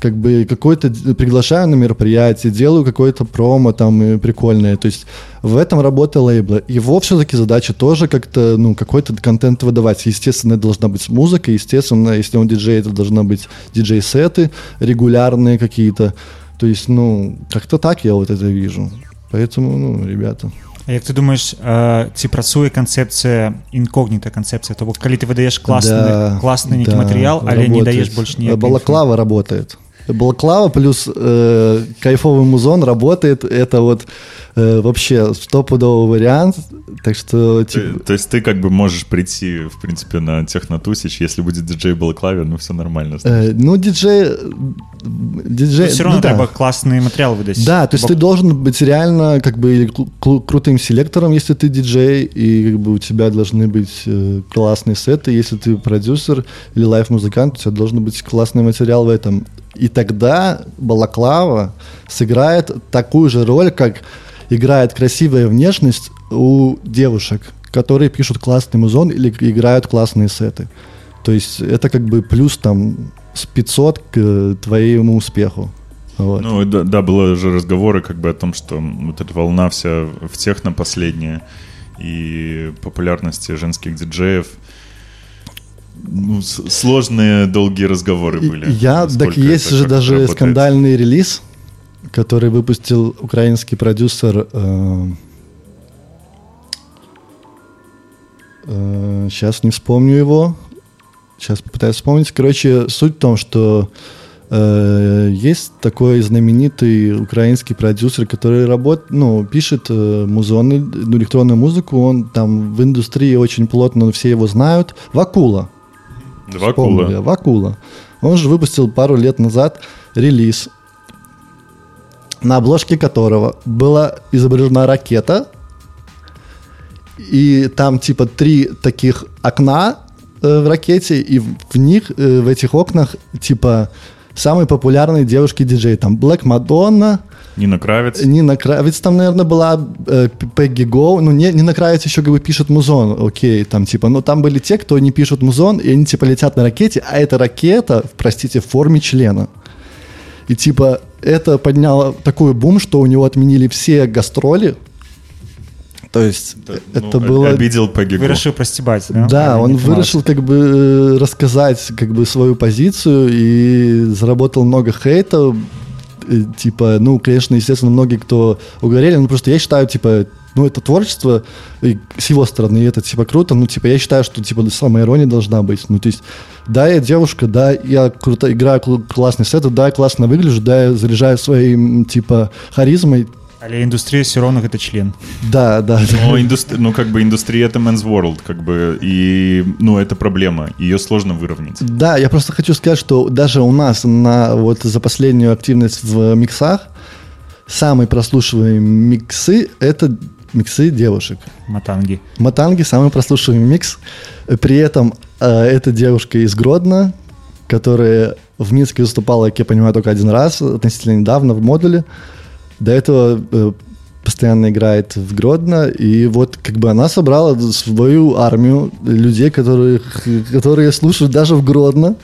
Speaker 3: как бы какой-то приглашаю на мероприятие, делаю какое-то промо там прикольное. То есть в этом работа лейбла. Его все-таки задача тоже как-то, ну, какой-то контент выдавать. Естественно, это должна быть музыка, естественно, если он диджей, это должна быть диджей-сеты регулярные какие-то. То есть, ну, как-то так я вот это вижу. Поэтому, ну, ребята.
Speaker 1: А як ты думаешь э, ці працуе канцэпцыя інкогніта канцэпцыя то бок калі ты выдаеш класны да, класны нейкі да, матэрыял але работает. не даеш больш не
Speaker 3: балаклава работает Балаклава плюс э, кайфовый музон работает. Это вот э, вообще стопудовый вариант. Так что...
Speaker 2: Типа... То, есть ты как бы можешь прийти, в принципе, на технотусич, если будет диджей Балаклаве, ну все нормально.
Speaker 3: Э, ну, диджей...
Speaker 1: диджей ну, все равно ну, треба да. классный материал выдать.
Speaker 3: Да, то есть Бок... ты должен быть реально как бы крутым селектором, если ты диджей, и как бы у тебя должны быть э, классные сеты. Если ты продюсер или live-музыкант, у тебя должен быть классный материал в этом. И тогда балаклава сыграет такую же роль, как играет красивая внешность у девушек, которые пишут классный музон или играют классные сеты. То есть это как бы плюс там с 500 к твоему успеху.
Speaker 2: Вот. Ну да, да, было же разговоры как бы о том, что вот эта волна вся в техно последняя и популярности женских диджеев – ну, сложные долгие разговоры были.
Speaker 3: Я, так есть же даже работает. скандальный релиз, который выпустил украинский продюсер. Э, э, сейчас не вспомню его. Сейчас попытаюсь вспомнить. Короче, суть в том, что э, есть такой знаменитый украинский продюсер, который работает, ну, пишет э, музоны, ну, электронную музыку. Он там в индустрии очень плотно, все его знают. Вакула.
Speaker 2: Вакула.
Speaker 3: Вакула. Он же выпустил пару лет назад релиз, на обложке которого была изображена ракета, и там типа три таких окна э, в ракете, и в них, э, в этих окнах, типа самые популярные девушки-диджей. Там Black Madonna,
Speaker 2: Нина Кравец.
Speaker 3: Нина Кравец там, наверное, была э, Пегги Гоу. Ну, не, Нина Кравец еще как бы пишет музон, окей, там типа, но там были те, кто не пишут музон, и они типа летят на ракете, а эта ракета, простите, в форме члена. И типа это подняло такой бум, что у него отменили все гастроли, то есть это, это ну, было...
Speaker 2: Обидел Пегги
Speaker 1: Вы решили простебать, да?
Speaker 3: Да, а он вырашил как бы э, рассказать как бы свою позицию и заработал много хейта, Э, типа, ну, конечно, естественно, многие, кто угорели, ну, просто я считаю, типа, ну, это творчество и с его стороны, это, типа, круто, ну, типа, я считаю, что, типа, самая ирония должна быть, ну, то есть, да, я девушка, да, я круто играю классный сет, да, я классно выгляжу, да, я заряжаю своим, типа, харизмой,
Speaker 1: Але індустрія все равно гэта член.
Speaker 3: Да да,
Speaker 2: да. Ну, индустри... ну как бы индустрия это men's world как бы и ну это проблема ее сложно выровнять.
Speaker 3: Да я просто хочу сказать что даже у нас на вот за последнюю активность в миксах самые прослушиваемые миксы это миксы девушек.
Speaker 1: Матанги.
Speaker 3: Матанги самый прослушиваемый микс. При этом э, эта девушка из Гродно которая в Минске выступала, как я понимаю, только один раз относительно недавно в модуле. До этого э, постоянно играет в Гродно, и вот как бы она собрала свою армию людей, которые, которые слушают даже в Гродно,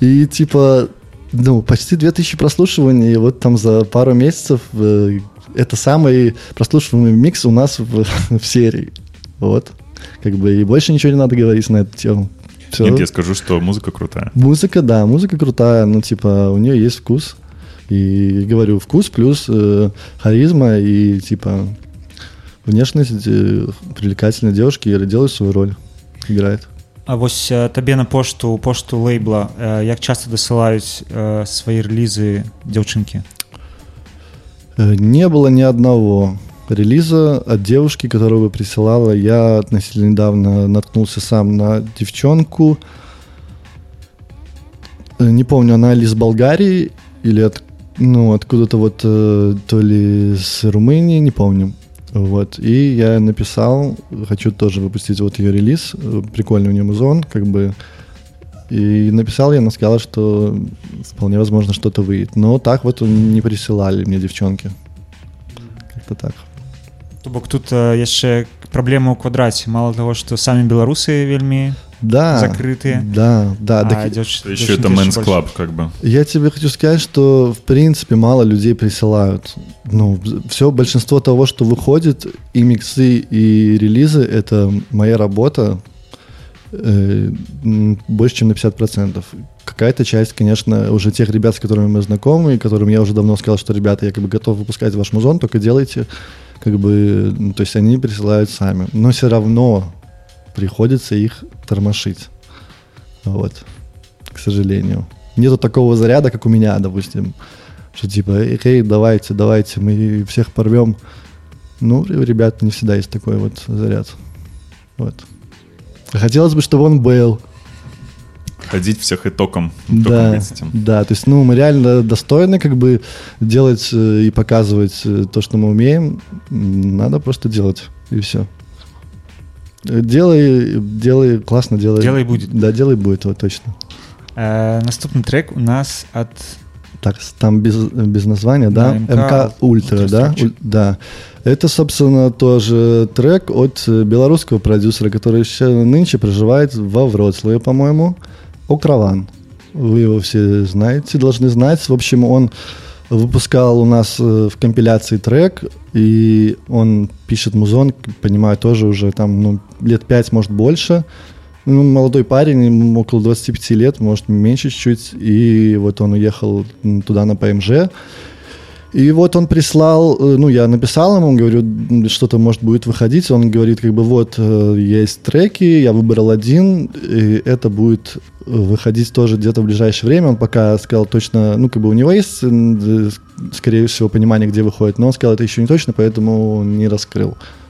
Speaker 3: и типа, ну, почти 2000 прослушиваний, и вот там за пару месяцев э, это самый прослушиваемый микс у нас в, [laughs] в серии, вот, как бы, и больше ничего не надо говорить на эту тему.
Speaker 2: Все. Нет, я скажу, что музыка крутая.
Speaker 3: Музыка, да, музыка крутая, ну, типа, у нее есть вкус. И говорю, вкус плюс э, харизма и типа внешность э, привлекательной девушки делает свою роль, играет.
Speaker 1: А вось э, табе на пошту пошту лейбла э, як часто дасылаюць э, свои релизы дзяўчынкі
Speaker 3: не было ни одного релиза от девушки, которую бы присылала. Я относительно недавно наткнулся сам на девчонку. Э, не помню, она ли из Болгарии или от ну, откуда-то вот э, то ли с Румынии, не помню. Вот. И я написал, хочу тоже выпустить вот ее релиз. Прикольный у нее музон, как бы И написал я, она сказала, что вполне возможно что-то выйдет. Но так вот не присылали мне девчонки. Как-то так.
Speaker 1: То бок тут э, яшчэ праблема ў квадраце мало того что самі беларусы вельмі
Speaker 3: да
Speaker 1: закрытые
Speaker 3: да да а, так,
Speaker 2: идешь, еще это мэнс клаб как бы
Speaker 3: я тебе хочу сказать что в принципе мало людей присылают ну все большинство того что выходит и миксы и релизы это моя работа э, больше чем на 50 процентов какая-то часть конечно уже тех ребят с которыми мы знакомы которым я уже давно сказал что ребята я как бы готов выпускать ваш музон только делайте как бы, ну, то есть они присылают сами, но все равно приходится их тормошить, вот, к сожалению. Нету такого заряда, как у меня, допустим, что типа, эй, давайте, давайте, мы всех порвем. Ну, у ребят не всегда есть такой вот заряд. Вот. Хотелось бы, чтобы он был,
Speaker 2: ходить всех итогом.
Speaker 3: Да, да, то есть, ну, мы реально достойны как бы делать э, и показывать э, то, что мы умеем. Надо просто делать, и все. Делай, делай, классно делай.
Speaker 1: Делай будет.
Speaker 3: Да, делай будет, вот точно.
Speaker 1: Э, наступный трек у нас от...
Speaker 3: Так, там без, без названия, да? да? МК, Ультра, да? У, да. Это, собственно, тоже трек от белорусского продюсера, который еще нынче проживает во Вроцлаве, по-моему. Окраван. Вы его все знаете, должны знать. В общем, он выпускал у нас э, в компиляции трек, и он пишет музон, понимаю, тоже уже там ну, лет пять, может, больше. Ну, молодой парень, ему около 25 лет, может, меньше чуть-чуть. И вот он уехал туда на ПМЖ. И вот он прислал, э, ну, я написал ему, говорю, что-то, может, будет выходить. Он говорит, как бы, вот, э, есть треки, я выбрал один, и это будет выходить тоже где-то в ближайшее время. Он пока сказал точно, ну, как бы у него есть, э, скорее всего, понимание, где выходит, но он сказал, это еще не точно, поэтому не раскрыл.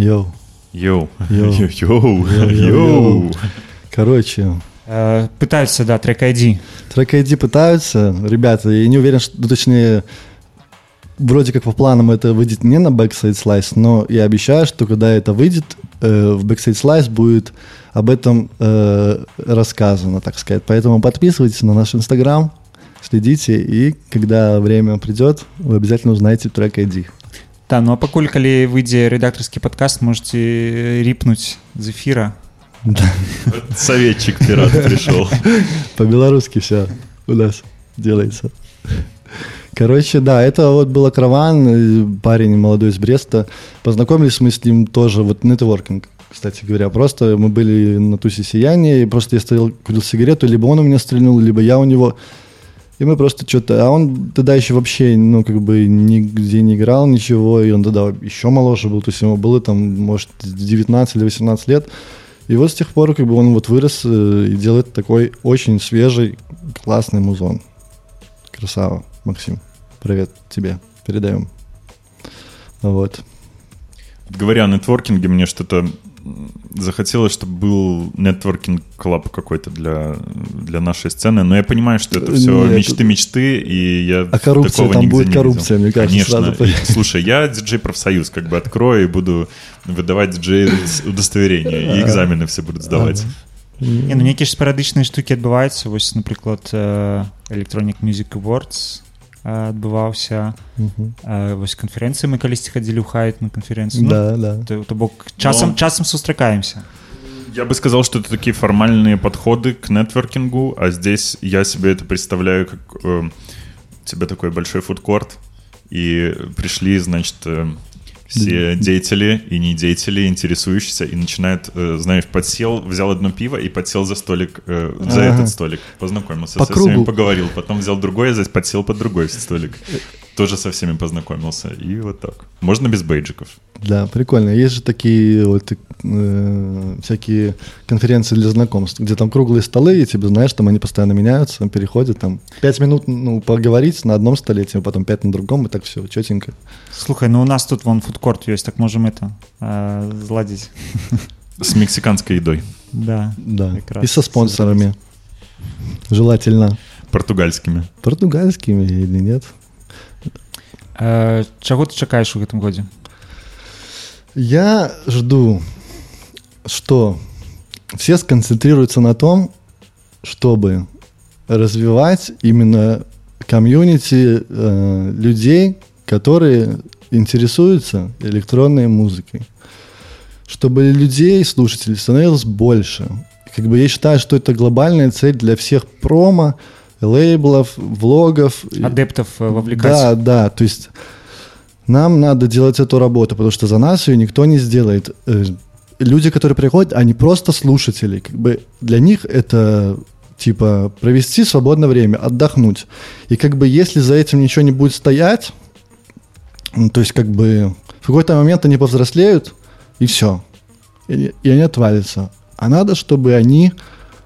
Speaker 3: [laughs] Йоу.
Speaker 2: Йоу.
Speaker 3: Йоу.
Speaker 2: Йоу. Йоу.
Speaker 3: Короче.
Speaker 1: Э, пытаются, да, трек ID.
Speaker 3: Трек ID пытаются. Ребята, я не уверен, что, ну, точнее, вроде как по планам это выйдет не на Backside Slice, но я обещаю, что когда это выйдет, э, в Backside Slice будет об этом э, рассказано, так сказать. Поэтому подписывайтесь на наш Инстаграм, следите, и когда время придет, вы обязательно узнаете трек ID.
Speaker 1: Да, ну а пакуль калі выйдзе рэдактарскі падкаст можете рипнуть з эфира.
Speaker 3: Да.
Speaker 2: Советчик пират пришел. [laughs]
Speaker 3: По-белорусски все у нас делается. Короче, да, это вот был Акрован, парень молодой из Бреста. Познакомились мы с ним тоже, вот нетворкинг, кстати говоря. Просто мы были на тусе сияния, и просто я стоял, курил сигарету, либо он у меня стрельнул, либо я у него. И мы просто что-то... А он тогда еще вообще, ну, как бы нигде не играл, ничего, и он тогда еще моложе был, то есть ему было там, может, 19 или 18 лет. И вот с тех пор, как бы он вот вырос э, и делает такой очень свежий, классный музон. Красава, Максим. Привет тебе. Передаем. Вот.
Speaker 2: Говоря о нетворкинге, мне что-то захотелось, чтобы был нетворкинг клаб какой-то для, для нашей сцены, но я понимаю, что это все мечты-мечты, и я
Speaker 3: А коррупция, там будет коррупция, видел. мне кажется.
Speaker 2: Конечно. Сразу... И, [laughs] слушай, я диджей-профсоюз как бы открою и буду выдавать диджей удостоверения, и экзамены все будут сдавать.
Speaker 1: Не, ну нейкія ж спарадычныя штукі адбываюцца вось напрыклад Electronic Music Awards адбываўся вось канферэнцыі мы калісьці хадзілі ў хайт на канферэнцыю
Speaker 3: да, ну, да.
Speaker 1: то, то бок часам Но... часам сустракаемся
Speaker 2: я бы сказал, что это такие формальные подходы к нетворкингу, а здесь я себе это представляю как э, тебе такой большой фудкорт, и пришли, значит, э, все деятели и не деятели, интересующиеся, и начинают, э, знаешь, подсел, взял одно пиво и подсел за столик, э, за ага. этот столик, познакомился
Speaker 3: По
Speaker 2: со
Speaker 3: кругу.
Speaker 2: всеми, поговорил, потом взял другой, здесь подсел под другой столик, тоже со всеми познакомился, и вот так. Можно без бейджиков.
Speaker 3: Да, прикольно. Есть же такие вот э, всякие конференции для знакомств, где там круглые столы, и тебе, знаешь, там они постоянно меняются, переходят, там пять минут ну, поговорить на одном столе, тебе потом пять на другом, и так все четенько.
Speaker 1: Слухай, ну у нас тут вон фудкорт есть, так можем это э, зладить.
Speaker 2: С мексиканской едой.
Speaker 1: Да.
Speaker 3: Да. И со спонсорами. Желательно.
Speaker 2: Португальскими.
Speaker 3: Португальскими или нет?
Speaker 1: Э, чаго ты чакаешь у гэтым годзе?
Speaker 3: Я жду, что все сконцентрируются на том, чтобы развивать именно комьюнити э, людей, которые интересуются электронной музыкой. Чтобы людей, слушателей, становилось больше. Как бы я считаю, что это глобальная цель для всех промо, лейблов, влогов.
Speaker 1: Адептов э, вовлекать.
Speaker 3: Да, да, то есть нам надо делать эту работу, потому что за нас ее никто не сделает. Э, люди, которые приходят, они просто слушатели. Как бы для них это типа провести свободное время, отдохнуть. И как бы если за этим ничего не будет стоять, ну, то есть как бы в какой-то момент они повзрослеют, и все. И, и они отвалятся. А надо, чтобы они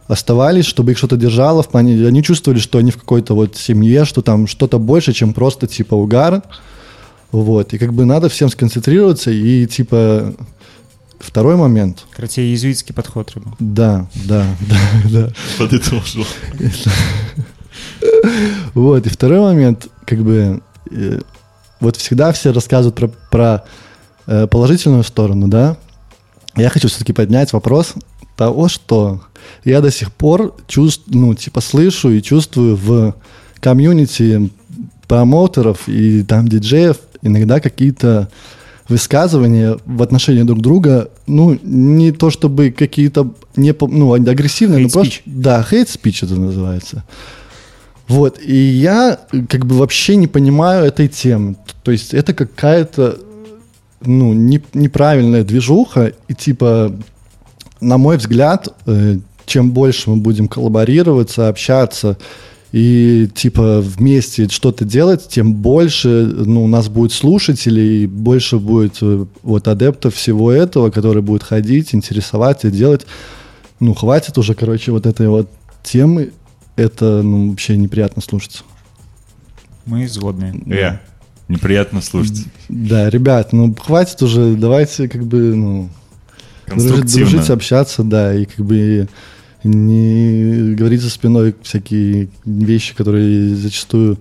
Speaker 3: оставались, чтобы их что-то держало в плане, они чувствовали, что они в какой-то вот семье, что там что-то больше, чем просто типа угар. Вот. И как бы надо всем сконцентрироваться и типа Второй момент.
Speaker 1: Короче, иезуитский подход. Рыба.
Speaker 3: Да, да, [laughs] да, да.
Speaker 2: Подытожил. [laughs]
Speaker 3: Вот, и второй момент, как бы, э, вот всегда все рассказывают про, про э, положительную сторону, да. Я хочу все-таки поднять вопрос того, что я до сих пор чувствую, ну, типа, слышу и чувствую в комьюнити промоутеров и там диджеев иногда какие-то высказывания в отношении друг друга, ну, не то чтобы какие-то не, ну, агрессивные, hate но просто... Да, speech это называется. Вот, и я как бы вообще не понимаю этой темы. То есть это какая-то, ну, не, неправильная движуха, и типа, на мой взгляд, э, чем больше мы будем коллаборироваться, общаться, и типа вместе что-то делать, тем больше ну, у нас будет слушателей, больше будет э, вот адептов всего этого, которые будут ходить, интересоваться, делать. Ну, хватит уже, короче, вот этой вот темы. Это ну, вообще неприятно слушаться.
Speaker 1: Мы згодные.
Speaker 2: Я. Неприятно слушать.
Speaker 3: Да, ребят, ну хватит уже, давайте как бы, ну, дружить, дружить, общаться, да, и как бы не говорить за спиной всякие вещи, которые зачастую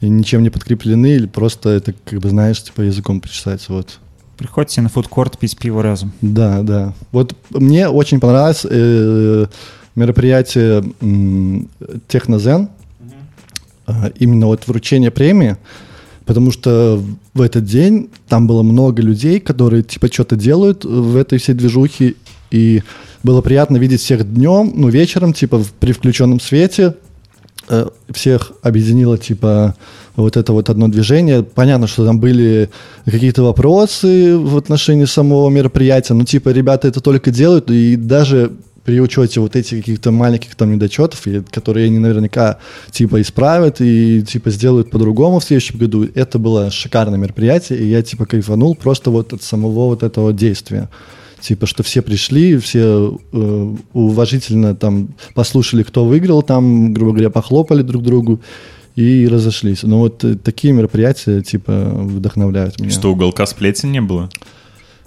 Speaker 3: ничем не подкреплены, или просто это, как бы, знаешь, типа языком причесать, вот.
Speaker 1: Приходите на фудкорт пить пиво разом.
Speaker 3: Да, да. Вот мне очень понравилось э, мероприятие Технозен, э, именно вот вручение премии, потому что в этот день там было много людей, которые типа что-то делают в этой всей движухе, и было приятно видеть всех днем, ну, вечером, типа, в, при включенном свете, э, всех объединило, типа, вот это вот одно движение. Понятно, что там были какие-то вопросы в отношении самого мероприятия, но, типа, ребята это только делают, и даже при учете вот этих каких-то маленьких там недочетов, которые они наверняка типа исправят и типа сделают по-другому в следующем году, это было шикарное мероприятие, и я типа кайфанул просто вот от самого вот этого действия типа, что все пришли, все э, уважительно там послушали, кто выиграл, там, грубо говоря, похлопали друг другу и разошлись. Но вот э, такие мероприятия, типа, вдохновляют меня.
Speaker 2: Что, уголка сплетен не было?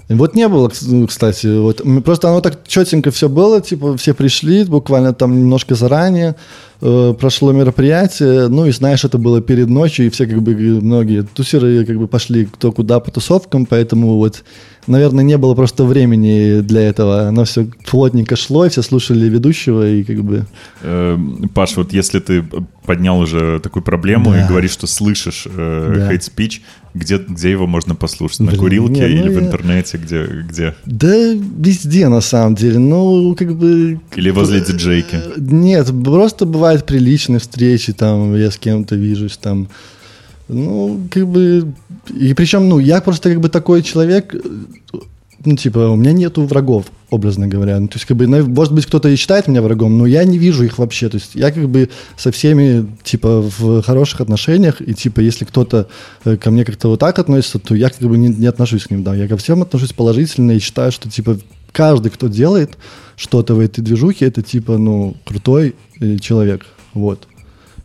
Speaker 3: Вот не было, кстати. Вот, просто оно так четенько все было, типа, все пришли буквально там немножко заранее, э, прошло мероприятие, ну и знаешь, это было перед ночью, и все как бы многие тусеры как бы пошли кто куда по тусовкам, поэтому вот наверное, не было просто времени для этого. Оно все плотненько шло, и все слушали ведущего, и как бы...
Speaker 2: Э, Паш, вот если ты поднял уже такую проблему да. и говоришь, что слышишь э, да. hate speech, где, где его можно послушать? На Блин, курилке не, ну или я... в интернете? Где, где?
Speaker 3: Да везде, на самом деле. Ну, как бы...
Speaker 2: Или возле диджейки?
Speaker 3: Нет, просто бывают приличные встречи, там, я с кем-то вижусь, там... Ну, как бы и причем, ну, я просто как бы такой человек, ну, типа, у меня нету врагов, образно говоря. Ну, то есть, как бы, может быть, кто-то и считает меня врагом, но я не вижу их вообще. То есть, я как бы со всеми, типа, в хороших отношениях, и, типа, если кто-то э, ко мне как-то вот так относится, то я как бы не, не отношусь к ним, да. Я ко всем отношусь положительно и считаю, что, типа, каждый, кто делает что-то в этой движухе, это, типа, ну, крутой э, человек, вот.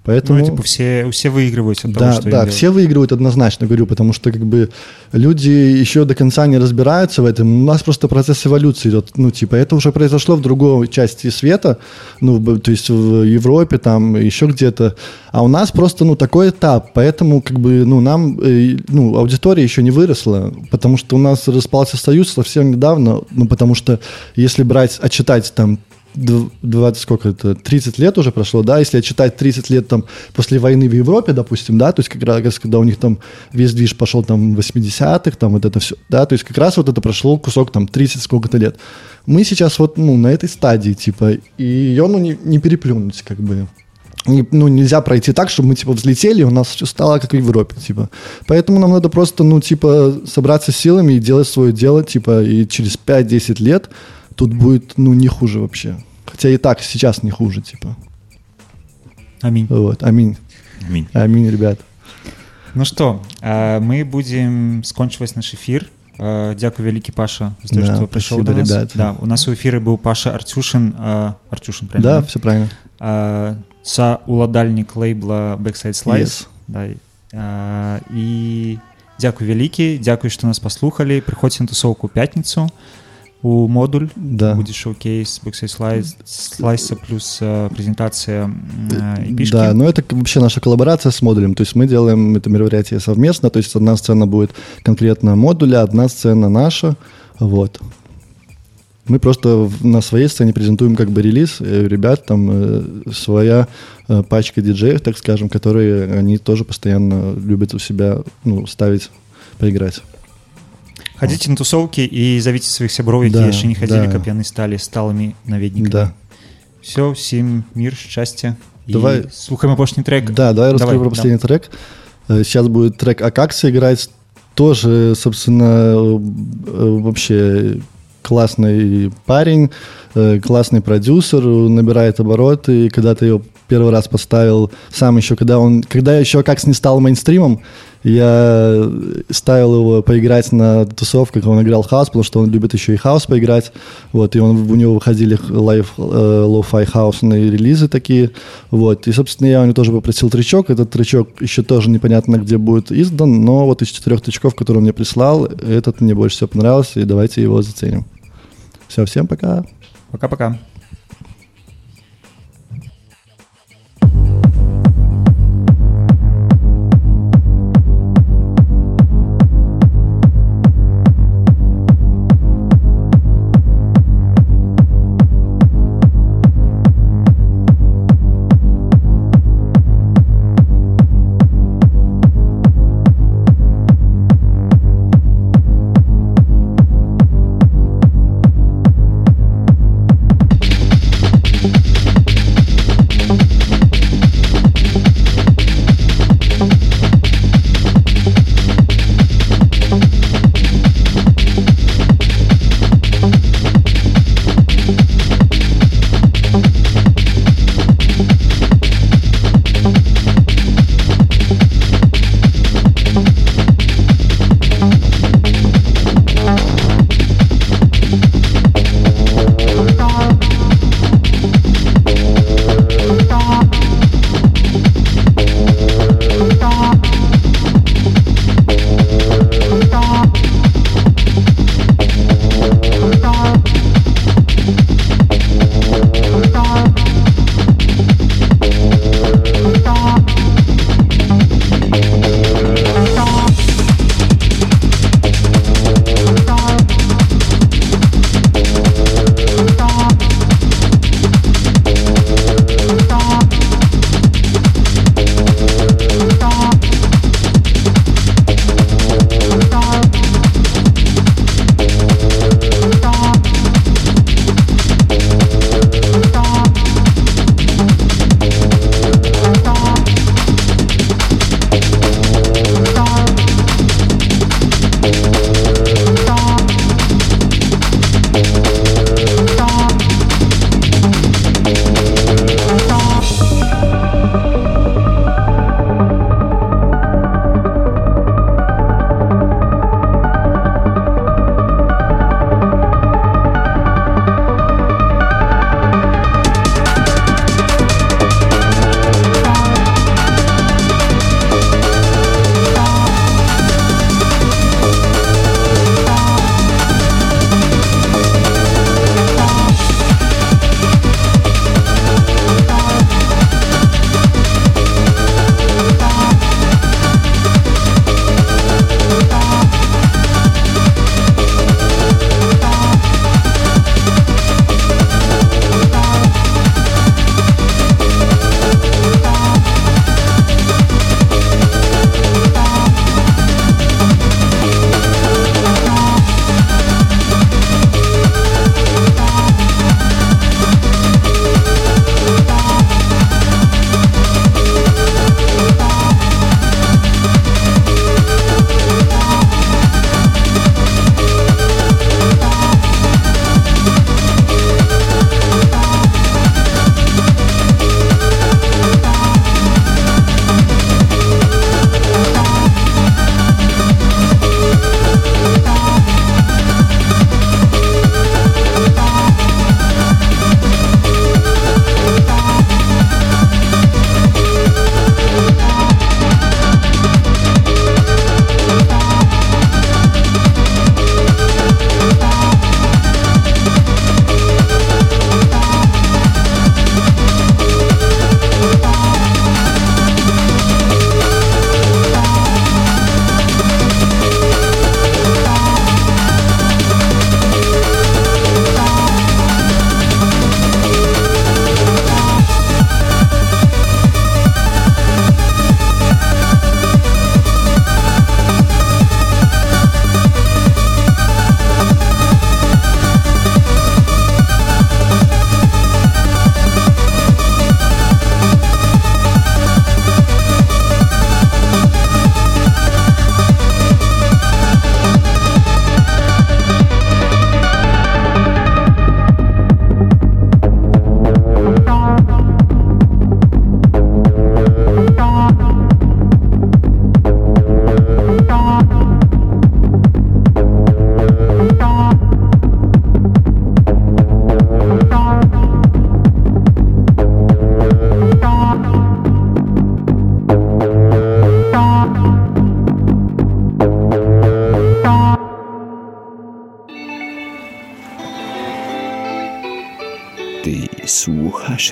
Speaker 3: Поэтому...
Speaker 1: Ну, типа, все, все выигрывают от
Speaker 3: да,
Speaker 1: того, что
Speaker 3: Да, все выигрывают однозначно, говорю, потому что как бы люди еще до конца не разбираются в этом. У нас просто процесс эволюции идет. Ну, типа, это уже произошло в другой части света, ну, то есть в Европе, там, еще где-то. А у нас просто, ну, такой этап. Поэтому, как бы, ну, нам, э, ну, аудитория еще не выросла, потому что у нас распался союз совсем недавно, ну, потому что если брать, отчитать там 20, сколько это, 30 лет уже прошло, да, если читать 30 лет там после войны в Европе, допустим, да, то есть как раз, когда у них там весь движ пошел там в 80-х, там вот это все, да, то есть как раз вот это прошло кусок там 30 сколько-то лет. Мы сейчас вот, ну, на этой стадии, типа, и ее, ну, не, не переплюнуть, как бы. Не, ну, нельзя пройти так, чтобы мы, типа, взлетели, и у нас все стало как в Европе, типа. Поэтому нам надо просто, ну, типа, собраться силами и делать свое дело, типа, и через 5-10 лет тут будет, ну, не хуже вообще. Хотя и так сейчас не хуже, типа.
Speaker 1: Аминь.
Speaker 3: Вот, аминь.
Speaker 2: Аминь.
Speaker 3: Аминь, ребят.
Speaker 1: Ну что, мы будем скончивать наш эфир. Дякую вялікі паша за то, да, что пришел до нас. Ребят. Да, у нас у эфире был паша арцюшин арцюшин
Speaker 3: правильно да, все правильно
Speaker 1: са уладальнік лейбла backside slice yes. да, і дзякуй вялікі дзякуй что нас паслухали прыходзьце на тусовку пятніцу у модуль
Speaker 3: да.
Speaker 1: будет шоу-кейс слайс, слайса плюс э, презентация э,
Speaker 3: эпишки. Да, но это вообще наша коллаборация с модулем, то есть мы делаем это мероприятие совместно, то есть одна сцена будет конкретно модуля, одна сцена наша, вот. Мы просто на своей сцене презентуем как бы релиз, э, ребят, там э, своя э, пачка диджеев, так скажем, которые они тоже постоянно любят у себя ну, ставить, поиграть.
Speaker 1: Ходите на тусовки и зовите своих сяброў якія да, яшчэ не хадзілі да. каб яны сталі сталымі наведнікамі
Speaker 3: да.
Speaker 1: все всем мир счастья
Speaker 3: давай
Speaker 1: слухаем апошний трек
Speaker 3: да давай, давай про последний да. трек э, сейчас будет трек Акакса играть тоже собственно э, вообще классный парень э, классный продюсер набирает обороты и когда ты его первый раз поставил сам еще, когда он, когда еще как не стал мейнстримом, я ставил его поиграть на тусовках, он играл хаус, потому что он любит еще и хаус поиграть. Вот, и он, у него выходили live, э, lo-fi хаусные релизы такие. Вот, и, собственно, я у него тоже попросил тречок. Этот тречок еще тоже непонятно, где будет издан, но вот из четырех тречков, которые он мне прислал, этот мне больше всего понравился, и давайте его заценим. Все, всем пока.
Speaker 1: Пока-пока.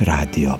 Speaker 4: Radio.